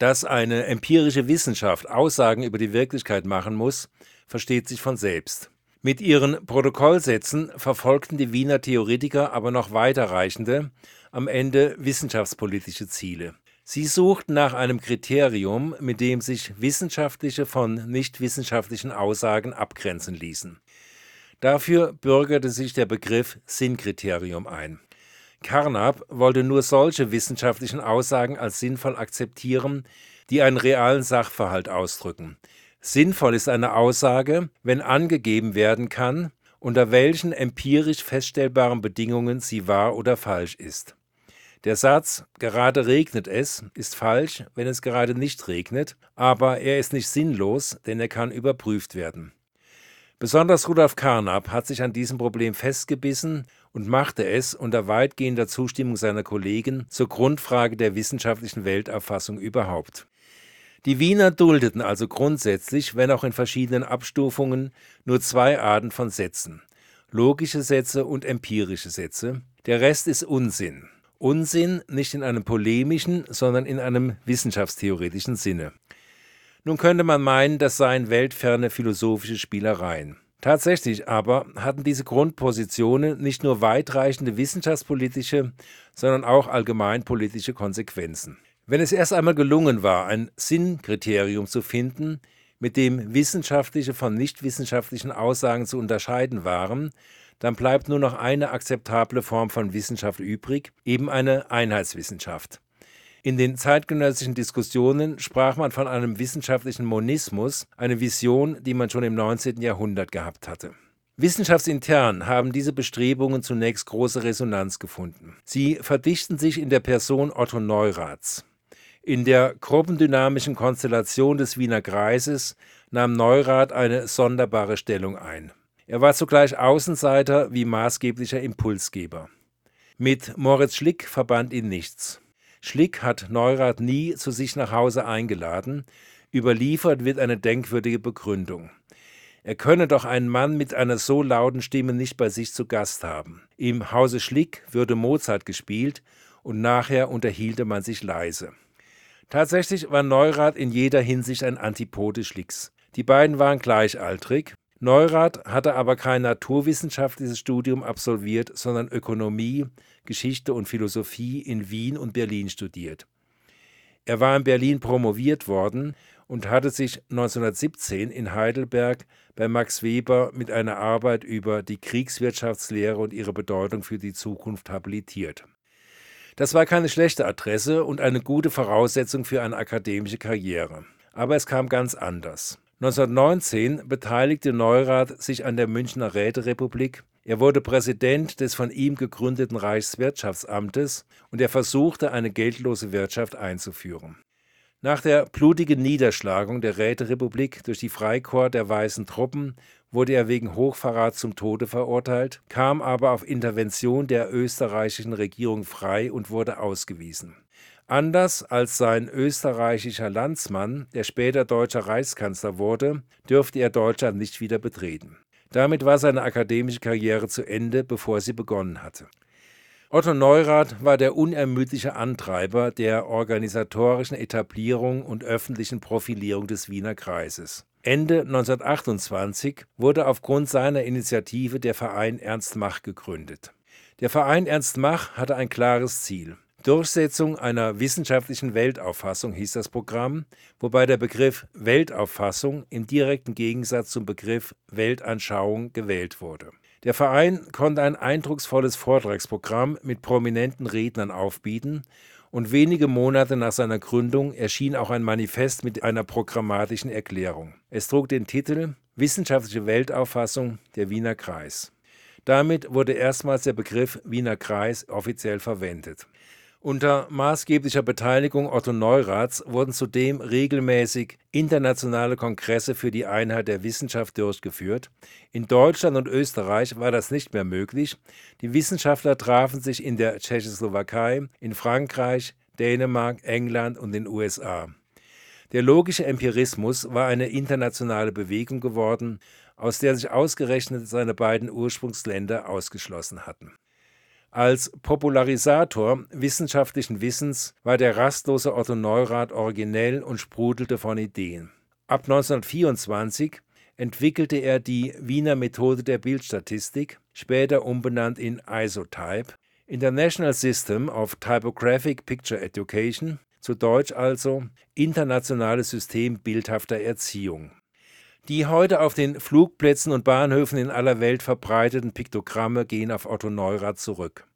Dass eine empirische Wissenschaft Aussagen über die Wirklichkeit machen muss, versteht sich von selbst. Mit ihren Protokollsätzen verfolgten die Wiener Theoretiker aber noch weiterreichende, am Ende wissenschaftspolitische Ziele. Sie suchten nach einem Kriterium, mit dem sich wissenschaftliche von nichtwissenschaftlichen Aussagen abgrenzen ließen. Dafür bürgerte sich der Begriff Sinnkriterium ein. Carnap wollte nur solche wissenschaftlichen Aussagen als sinnvoll akzeptieren, die einen realen Sachverhalt ausdrücken. Sinnvoll ist eine Aussage, wenn angegeben werden kann, unter welchen empirisch feststellbaren Bedingungen sie wahr oder falsch ist. Der Satz gerade regnet es ist falsch, wenn es gerade nicht regnet, aber er ist nicht sinnlos, denn er kann überprüft werden. Besonders Rudolf Carnap hat sich an diesem Problem festgebissen und machte es unter weitgehender Zustimmung seiner Kollegen zur Grundfrage der wissenschaftlichen Weltauffassung überhaupt. Die Wiener duldeten also grundsätzlich, wenn auch in verschiedenen Abstufungen, nur zwei Arten von Sätzen logische Sätze und empirische Sätze. Der Rest ist Unsinn. Unsinn nicht in einem polemischen, sondern in einem wissenschaftstheoretischen Sinne. Nun könnte man meinen, das seien weltferne philosophische Spielereien. Tatsächlich aber hatten diese Grundpositionen nicht nur weitreichende wissenschaftspolitische, sondern auch allgemeinpolitische Konsequenzen. Wenn es erst einmal gelungen war, ein Sinnkriterium zu finden, mit dem wissenschaftliche von nichtwissenschaftlichen Aussagen zu unterscheiden waren, dann bleibt nur noch eine akzeptable Form von Wissenschaft übrig, eben eine Einheitswissenschaft. In den zeitgenössischen Diskussionen sprach man von einem wissenschaftlichen Monismus, eine Vision, die man schon im 19. Jahrhundert gehabt hatte. Wissenschaftsintern haben diese Bestrebungen zunächst große Resonanz gefunden. Sie verdichten sich in der Person Otto Neuraths. In der gruppendynamischen Konstellation des Wiener Kreises nahm Neurath eine sonderbare Stellung ein. Er war zugleich Außenseiter wie maßgeblicher Impulsgeber. Mit Moritz Schlick verband ihn nichts. Schlick hat Neurath nie zu sich nach Hause eingeladen, überliefert wird eine denkwürdige Begründung. Er könne doch einen Mann mit einer so lauten Stimme nicht bei sich zu Gast haben. Im Hause Schlick würde Mozart gespielt und nachher unterhielte man sich leise. Tatsächlich war Neurath in jeder Hinsicht ein Antipode Schlicks. Die beiden waren gleichaltrig, Neurath hatte aber kein naturwissenschaftliches Studium absolviert, sondern Ökonomie, Geschichte und Philosophie in Wien und Berlin studiert. Er war in Berlin promoviert worden und hatte sich 1917 in Heidelberg bei Max Weber mit einer Arbeit über die Kriegswirtschaftslehre und ihre Bedeutung für die Zukunft habilitiert. Das war keine schlechte Adresse und eine gute Voraussetzung für eine akademische Karriere. Aber es kam ganz anders. 1919 beteiligte Neurath sich an der Münchner Räterepublik. Er wurde Präsident des von ihm gegründeten Reichswirtschaftsamtes und er versuchte, eine geldlose Wirtschaft einzuführen. Nach der blutigen Niederschlagung der Räterepublik durch die Freikorps der Weißen Truppen wurde er wegen Hochverrat zum Tode verurteilt, kam aber auf Intervention der österreichischen Regierung frei und wurde ausgewiesen. Anders als sein österreichischer Landsmann, der später deutscher Reichskanzler wurde, dürfte er Deutschland nicht wieder betreten. Damit war seine akademische Karriere zu Ende, bevor sie begonnen hatte. Otto Neurath war der unermüdliche Antreiber der organisatorischen Etablierung und öffentlichen Profilierung des Wiener Kreises. Ende 1928 wurde aufgrund seiner Initiative der Verein Ernst Mach gegründet. Der Verein Ernst Mach hatte ein klares Ziel. Durchsetzung einer wissenschaftlichen Weltauffassung hieß das Programm, wobei der Begriff Weltauffassung im direkten Gegensatz zum Begriff Weltanschauung gewählt wurde. Der Verein konnte ein eindrucksvolles Vortragsprogramm mit prominenten Rednern aufbieten und wenige Monate nach seiner Gründung erschien auch ein Manifest mit einer programmatischen Erklärung. Es trug den Titel Wissenschaftliche Weltauffassung der Wiener Kreis. Damit wurde erstmals der Begriff Wiener Kreis offiziell verwendet. Unter maßgeblicher Beteiligung Otto Neuraths wurden zudem regelmäßig internationale Kongresse für die Einheit der Wissenschaft durchgeführt. In Deutschland und Österreich war das nicht mehr möglich. Die Wissenschaftler trafen sich in der Tschechoslowakei, in Frankreich, Dänemark, England und den USA. Der logische Empirismus war eine internationale Bewegung geworden, aus der sich ausgerechnet seine beiden Ursprungsländer ausgeschlossen hatten. Als Popularisator wissenschaftlichen Wissens war der rastlose Otto Neurath originell und sprudelte von Ideen. Ab 1924 entwickelte er die Wiener Methode der Bildstatistik, später umbenannt in Isotype, International System of Typographic Picture Education, zu Deutsch also Internationales System bildhafter Erziehung. Die heute auf den Flugplätzen und Bahnhöfen in aller Welt verbreiteten Piktogramme gehen auf Otto Neurath zurück.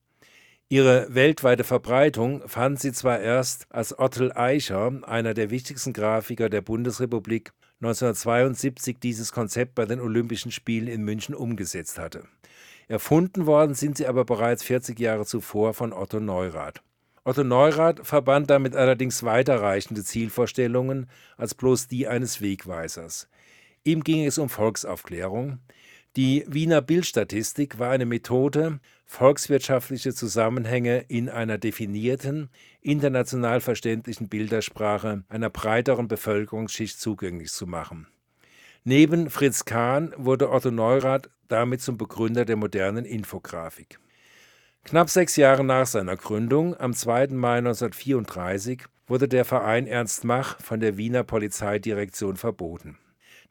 Ihre weltweite Verbreitung fand sie zwar erst, als Ottel Eicher, einer der wichtigsten Grafiker der Bundesrepublik, 1972 dieses Konzept bei den Olympischen Spielen in München umgesetzt hatte. Erfunden worden sind sie aber bereits 40 Jahre zuvor von Otto Neurath. Otto Neurath verband damit allerdings weiterreichende Zielvorstellungen als bloß die eines Wegweisers. Ihm ging es um Volksaufklärung. Die Wiener Bildstatistik war eine Methode, volkswirtschaftliche Zusammenhänge in einer definierten, international verständlichen Bildersprache einer breiteren Bevölkerungsschicht zugänglich zu machen. Neben Fritz Kahn wurde Otto Neurath damit zum Begründer der modernen Infografik. Knapp sechs Jahre nach seiner Gründung, am 2. Mai 1934, wurde der Verein Ernst Mach von der Wiener Polizeidirektion verboten.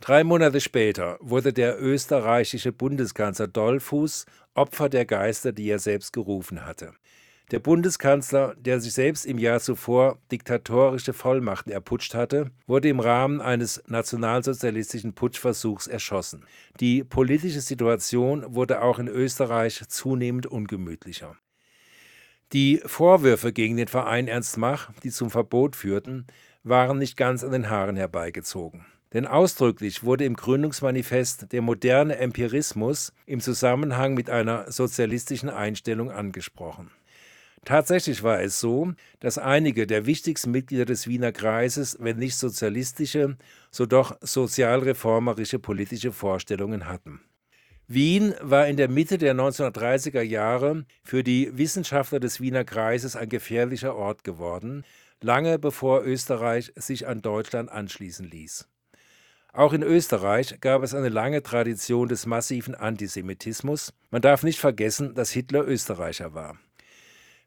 Drei Monate später wurde der österreichische Bundeskanzler Dollfuß Opfer der Geister, die er selbst gerufen hatte. Der Bundeskanzler, der sich selbst im Jahr zuvor diktatorische Vollmachten erputscht hatte, wurde im Rahmen eines nationalsozialistischen Putschversuchs erschossen. Die politische Situation wurde auch in Österreich zunehmend ungemütlicher. Die Vorwürfe gegen den Verein Ernst Mach, die zum Verbot führten, waren nicht ganz an den Haaren herbeigezogen. Denn ausdrücklich wurde im Gründungsmanifest der moderne Empirismus im Zusammenhang mit einer sozialistischen Einstellung angesprochen. Tatsächlich war es so, dass einige der wichtigsten Mitglieder des Wiener Kreises, wenn nicht sozialistische, so doch sozialreformerische politische Vorstellungen hatten. Wien war in der Mitte der 1930er Jahre für die Wissenschaftler des Wiener Kreises ein gefährlicher Ort geworden, lange bevor Österreich sich an Deutschland anschließen ließ. Auch in Österreich gab es eine lange Tradition des massiven Antisemitismus. Man darf nicht vergessen, dass Hitler Österreicher war.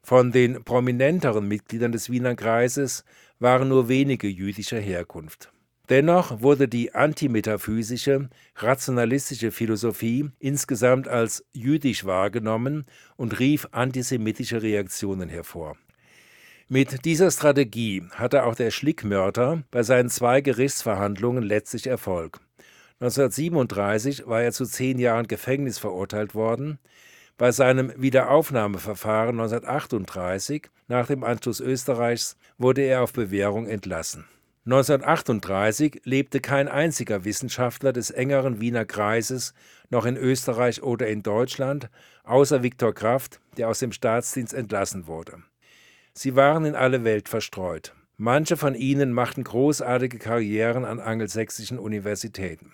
Von den prominenteren Mitgliedern des Wiener Kreises waren nur wenige jüdischer Herkunft. Dennoch wurde die antimetaphysische, rationalistische Philosophie insgesamt als jüdisch wahrgenommen und rief antisemitische Reaktionen hervor. Mit dieser Strategie hatte auch der Schlickmörder bei seinen zwei Gerichtsverhandlungen letztlich Erfolg. 1937 war er zu zehn Jahren Gefängnis verurteilt worden. Bei seinem Wiederaufnahmeverfahren 1938, nach dem Anschluss Österreichs, wurde er auf Bewährung entlassen. 1938 lebte kein einziger Wissenschaftler des engeren Wiener Kreises noch in Österreich oder in Deutschland, außer Viktor Kraft, der aus dem Staatsdienst entlassen wurde. Sie waren in alle Welt verstreut. Manche von ihnen machten großartige Karrieren an angelsächsischen Universitäten.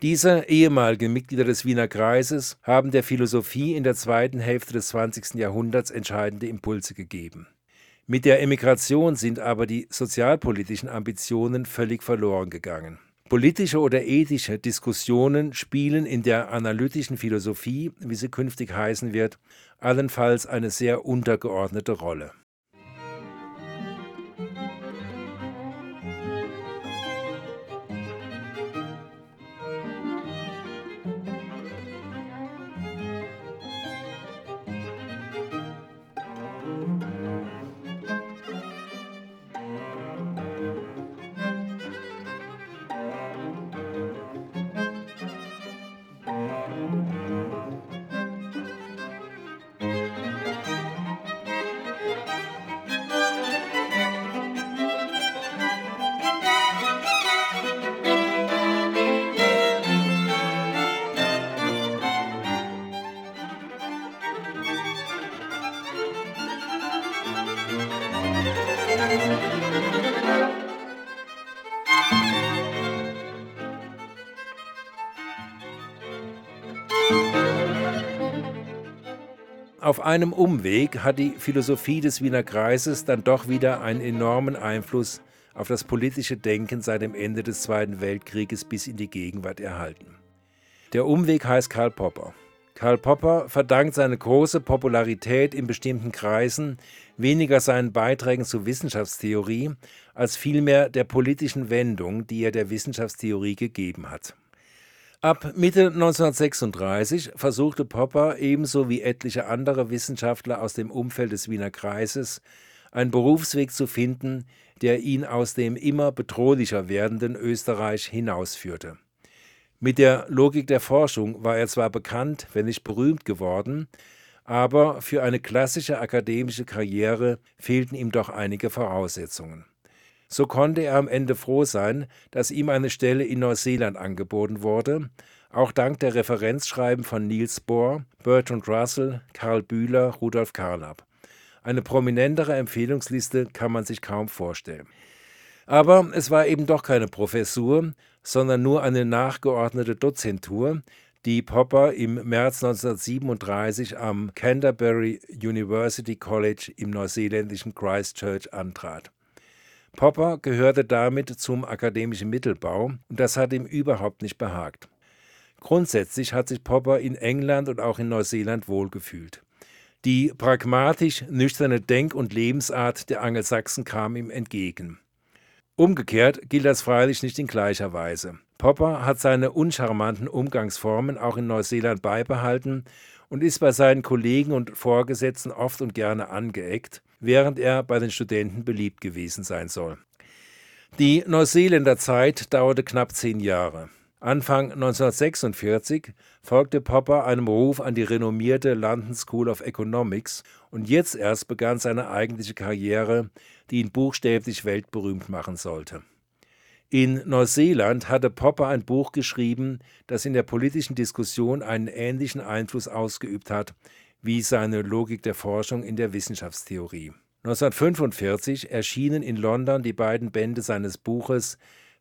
Diese ehemaligen Mitglieder des Wiener Kreises haben der Philosophie in der zweiten Hälfte des 20. Jahrhunderts entscheidende Impulse gegeben. Mit der Emigration sind aber die sozialpolitischen Ambitionen völlig verloren gegangen. Politische oder ethische Diskussionen spielen in der analytischen Philosophie, wie sie künftig heißen wird, allenfalls eine sehr untergeordnete Rolle. Auf einem Umweg hat die Philosophie des Wiener Kreises dann doch wieder einen enormen Einfluss auf das politische Denken seit dem Ende des Zweiten Weltkrieges bis in die Gegenwart erhalten. Der Umweg heißt Karl Popper. Karl Popper verdankt seine große Popularität in bestimmten Kreisen weniger seinen Beiträgen zur Wissenschaftstheorie als vielmehr der politischen Wendung, die er der Wissenschaftstheorie gegeben hat. Ab Mitte 1936 versuchte Popper ebenso wie etliche andere Wissenschaftler aus dem Umfeld des Wiener Kreises einen Berufsweg zu finden, der ihn aus dem immer bedrohlicher werdenden Österreich hinausführte. Mit der Logik der Forschung war er zwar bekannt, wenn nicht berühmt geworden, aber für eine klassische akademische Karriere fehlten ihm doch einige Voraussetzungen. So konnte er am Ende froh sein, dass ihm eine Stelle in Neuseeland angeboten wurde, auch dank der Referenzschreiben von Niels Bohr, Bertrand Russell, Karl Bühler, Rudolf Carnap. Eine prominentere Empfehlungsliste kann man sich kaum vorstellen. Aber es war eben doch keine Professur, sondern nur eine nachgeordnete Dozentur, die Popper im März 1937 am Canterbury University College im neuseeländischen Christchurch antrat. Popper gehörte damit zum akademischen Mittelbau und das hat ihm überhaupt nicht behagt. Grundsätzlich hat sich Popper in England und auch in Neuseeland wohlgefühlt. Die pragmatisch nüchterne Denk- und Lebensart der Angelsachsen kam ihm entgegen. Umgekehrt gilt das freilich nicht in gleicher Weise. Popper hat seine uncharmanten Umgangsformen auch in Neuseeland beibehalten und ist bei seinen Kollegen und Vorgesetzten oft und gerne angeeckt, während er bei den Studenten beliebt gewesen sein soll. Die Neuseeländer Zeit dauerte knapp zehn Jahre. Anfang 1946 folgte Popper einem Ruf an die renommierte London School of Economics und jetzt erst begann seine eigentliche Karriere, die ihn buchstäblich weltberühmt machen sollte. In Neuseeland hatte Popper ein Buch geschrieben, das in der politischen Diskussion einen ähnlichen Einfluss ausgeübt hat wie seine Logik der Forschung in der Wissenschaftstheorie. 1945 erschienen in London die beiden Bände seines Buches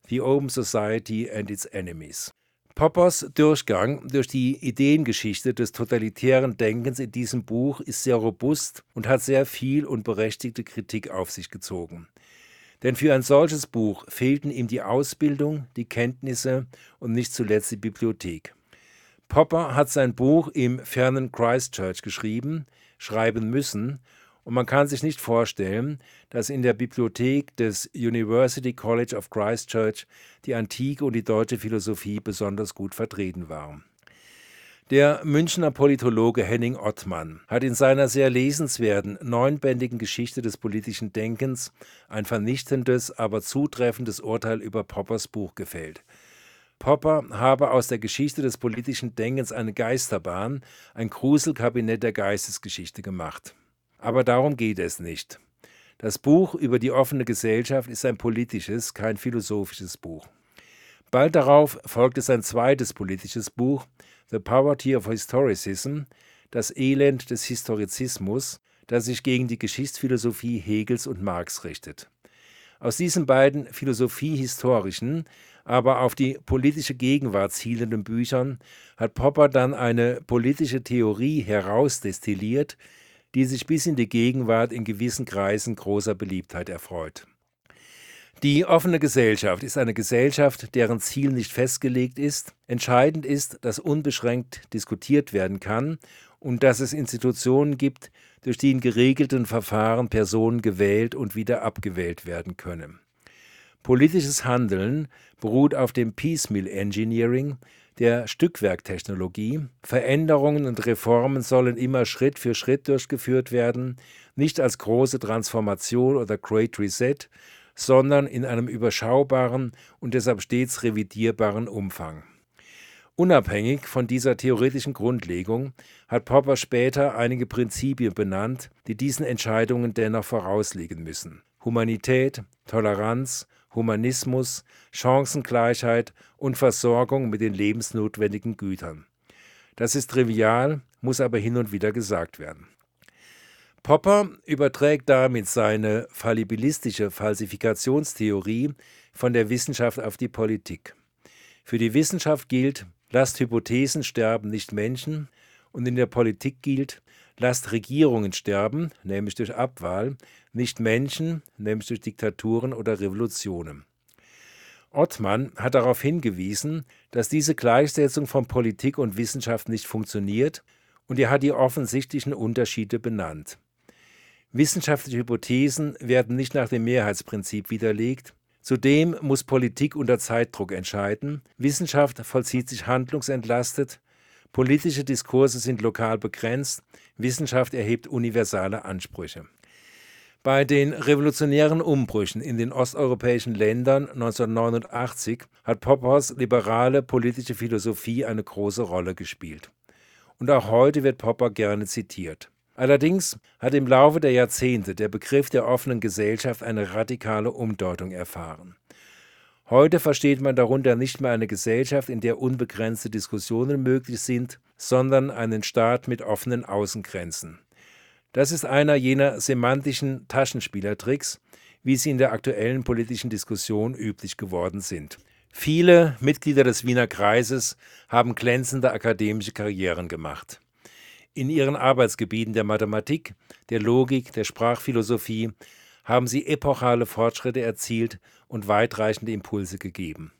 The Open Society and its Enemies. Poppers Durchgang durch die Ideengeschichte des totalitären Denkens in diesem Buch ist sehr robust und hat sehr viel und berechtigte Kritik auf sich gezogen. Denn für ein solches Buch fehlten ihm die Ausbildung, die Kenntnisse und nicht zuletzt die Bibliothek. Popper hat sein Buch im fernen Christchurch geschrieben, schreiben müssen, und man kann sich nicht vorstellen, dass in der Bibliothek des University College of Christchurch die antike und die deutsche Philosophie besonders gut vertreten war. Der Münchner Politologe Henning Ottmann hat in seiner sehr lesenswerten neunbändigen Geschichte des politischen Denkens ein vernichtendes, aber zutreffendes Urteil über Poppers Buch gefällt. Popper habe aus der Geschichte des politischen Denkens eine Geisterbahn, ein Gruselkabinett der Geistesgeschichte gemacht. Aber darum geht es nicht. Das Buch über die offene Gesellschaft ist ein politisches, kein philosophisches Buch. Bald darauf folgte sein zweites politisches Buch, The Poverty of Historicism, das Elend des Historizismus, das sich gegen die Geschichtsphilosophie Hegels und Marx richtet. Aus diesen beiden philosophiehistorischen, aber auf die politische Gegenwart zielenden Büchern hat Popper dann eine politische Theorie herausdestilliert, die sich bis in die Gegenwart in gewissen Kreisen großer Beliebtheit erfreut. Die offene Gesellschaft ist eine Gesellschaft, deren Ziel nicht festgelegt ist. Entscheidend ist, dass unbeschränkt diskutiert werden kann und dass es Institutionen gibt, durch die in geregelten Verfahren Personen gewählt und wieder abgewählt werden können. Politisches Handeln beruht auf dem Piecemeal Engineering, der Stückwerktechnologie. Veränderungen und Reformen sollen immer Schritt für Schritt durchgeführt werden, nicht als große Transformation oder Great Reset, sondern in einem überschaubaren und deshalb stets revidierbaren Umfang. Unabhängig von dieser theoretischen Grundlegung hat Popper später einige Prinzipien benannt, die diesen Entscheidungen dennoch vorausliegen müssen. Humanität, Toleranz, Humanismus, Chancengleichheit und Versorgung mit den lebensnotwendigen Gütern. Das ist trivial, muss aber hin und wieder gesagt werden. Popper überträgt damit seine fallibilistische Falsifikationstheorie von der Wissenschaft auf die Politik. Für die Wissenschaft gilt, lasst Hypothesen sterben, nicht Menschen, und in der Politik gilt, lasst Regierungen sterben, nämlich durch Abwahl, nicht Menschen, nämlich durch Diktaturen oder Revolutionen. Ottmann hat darauf hingewiesen, dass diese Gleichsetzung von Politik und Wissenschaft nicht funktioniert, und er hat die offensichtlichen Unterschiede benannt. Wissenschaftliche Hypothesen werden nicht nach dem Mehrheitsprinzip widerlegt. Zudem muss Politik unter Zeitdruck entscheiden. Wissenschaft vollzieht sich handlungsentlastet. Politische Diskurse sind lokal begrenzt. Wissenschaft erhebt universale Ansprüche. Bei den revolutionären Umbrüchen in den osteuropäischen Ländern 1989 hat Poppers liberale politische Philosophie eine große Rolle gespielt. Und auch heute wird Popper gerne zitiert. Allerdings hat im Laufe der Jahrzehnte der Begriff der offenen Gesellschaft eine radikale Umdeutung erfahren. Heute versteht man darunter nicht mehr eine Gesellschaft, in der unbegrenzte Diskussionen möglich sind, sondern einen Staat mit offenen Außengrenzen. Das ist einer jener semantischen Taschenspielertricks, wie sie in der aktuellen politischen Diskussion üblich geworden sind. Viele Mitglieder des Wiener Kreises haben glänzende akademische Karrieren gemacht in ihren Arbeitsgebieten der Mathematik, der Logik, der Sprachphilosophie haben sie epochale Fortschritte erzielt und weitreichende Impulse gegeben.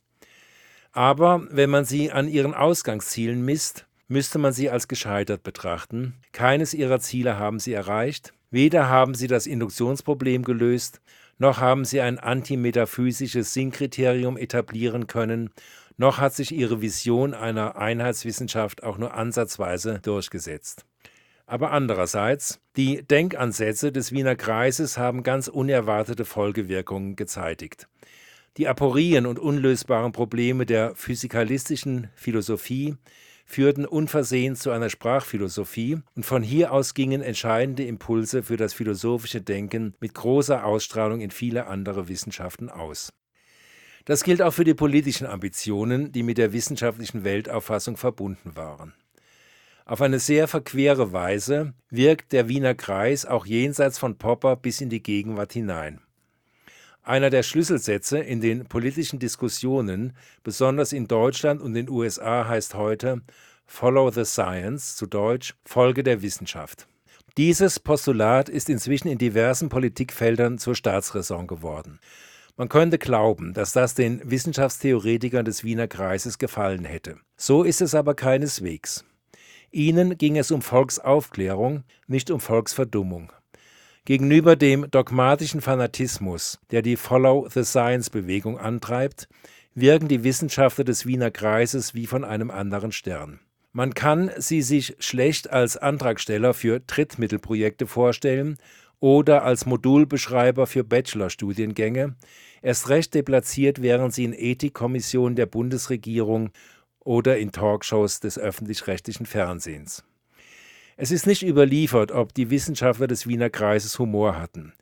Aber wenn man sie an ihren Ausgangszielen misst, müsste man sie als gescheitert betrachten. Keines ihrer Ziele haben sie erreicht, weder haben sie das Induktionsproblem gelöst, noch haben sie ein antimetaphysisches Sinnkriterium etablieren können, noch hat sich ihre Vision einer Einheitswissenschaft auch nur ansatzweise durchgesetzt. Aber andererseits, die Denkansätze des Wiener Kreises haben ganz unerwartete Folgewirkungen gezeitigt. Die Aporien und unlösbaren Probleme der physikalistischen Philosophie führten unversehens zu einer Sprachphilosophie und von hier aus gingen entscheidende Impulse für das philosophische Denken mit großer Ausstrahlung in viele andere Wissenschaften aus. Das gilt auch für die politischen Ambitionen, die mit der wissenschaftlichen Weltauffassung verbunden waren. Auf eine sehr verquere Weise wirkt der Wiener Kreis auch jenseits von Popper bis in die Gegenwart hinein. Einer der Schlüsselsätze in den politischen Diskussionen, besonders in Deutschland und den USA, heißt heute Follow the Science, zu Deutsch Folge der Wissenschaft. Dieses Postulat ist inzwischen in diversen Politikfeldern zur Staatsräson geworden. Man könnte glauben, dass das den Wissenschaftstheoretikern des Wiener Kreises gefallen hätte. So ist es aber keineswegs. Ihnen ging es um Volksaufklärung, nicht um Volksverdummung. Gegenüber dem dogmatischen Fanatismus, der die Follow the Science Bewegung antreibt, wirken die Wissenschaftler des Wiener Kreises wie von einem anderen Stern. Man kann sie sich schlecht als Antragsteller für Trittmittelprojekte vorstellen oder als Modulbeschreiber für Bachelorstudiengänge, erst recht deplatziert wären sie in Ethikkommissionen der Bundesregierung oder in Talkshows des öffentlich-rechtlichen Fernsehens. Es ist nicht überliefert, ob die Wissenschaftler des Wiener Kreises Humor hatten.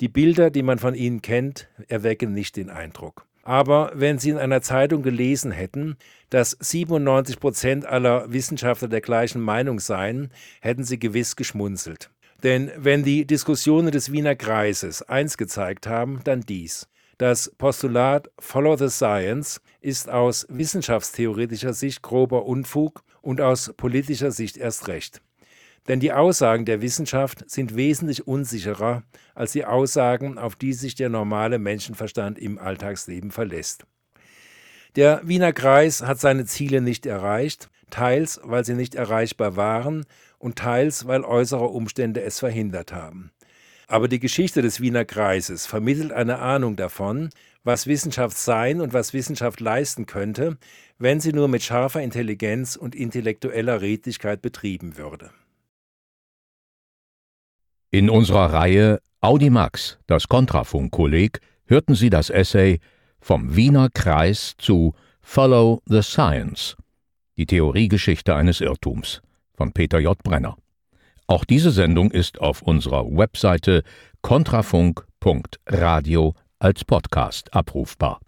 Die Bilder, die man von ihnen kennt, erwecken nicht den Eindruck. Aber wenn Sie in einer Zeitung gelesen hätten, dass 97 Prozent aller Wissenschaftler der gleichen Meinung seien, hätten Sie gewiss geschmunzelt. Denn wenn die Diskussionen des Wiener Kreises eins gezeigt haben, dann dies. Das Postulat Follow the Science ist aus wissenschaftstheoretischer Sicht grober Unfug und aus politischer Sicht erst recht. Denn die Aussagen der Wissenschaft sind wesentlich unsicherer als die Aussagen, auf die sich der normale Menschenverstand im Alltagsleben verlässt. Der Wiener Kreis hat seine Ziele nicht erreicht, teils weil sie nicht erreichbar waren und teils weil äußere Umstände es verhindert haben. Aber die Geschichte des Wiener Kreises vermittelt eine Ahnung davon, was Wissenschaft sein und was Wissenschaft leisten könnte, wenn sie nur mit scharfer Intelligenz und intellektueller Redlichkeit betrieben würde. In unserer Reihe Audimax, das Kontrafunk-Kolleg, hörten Sie das Essay Vom Wiener Kreis zu Follow the Science, die Theoriegeschichte eines Irrtums von Peter J. Brenner. Auch diese Sendung ist auf unserer Webseite kontrafunk.radio als Podcast abrufbar.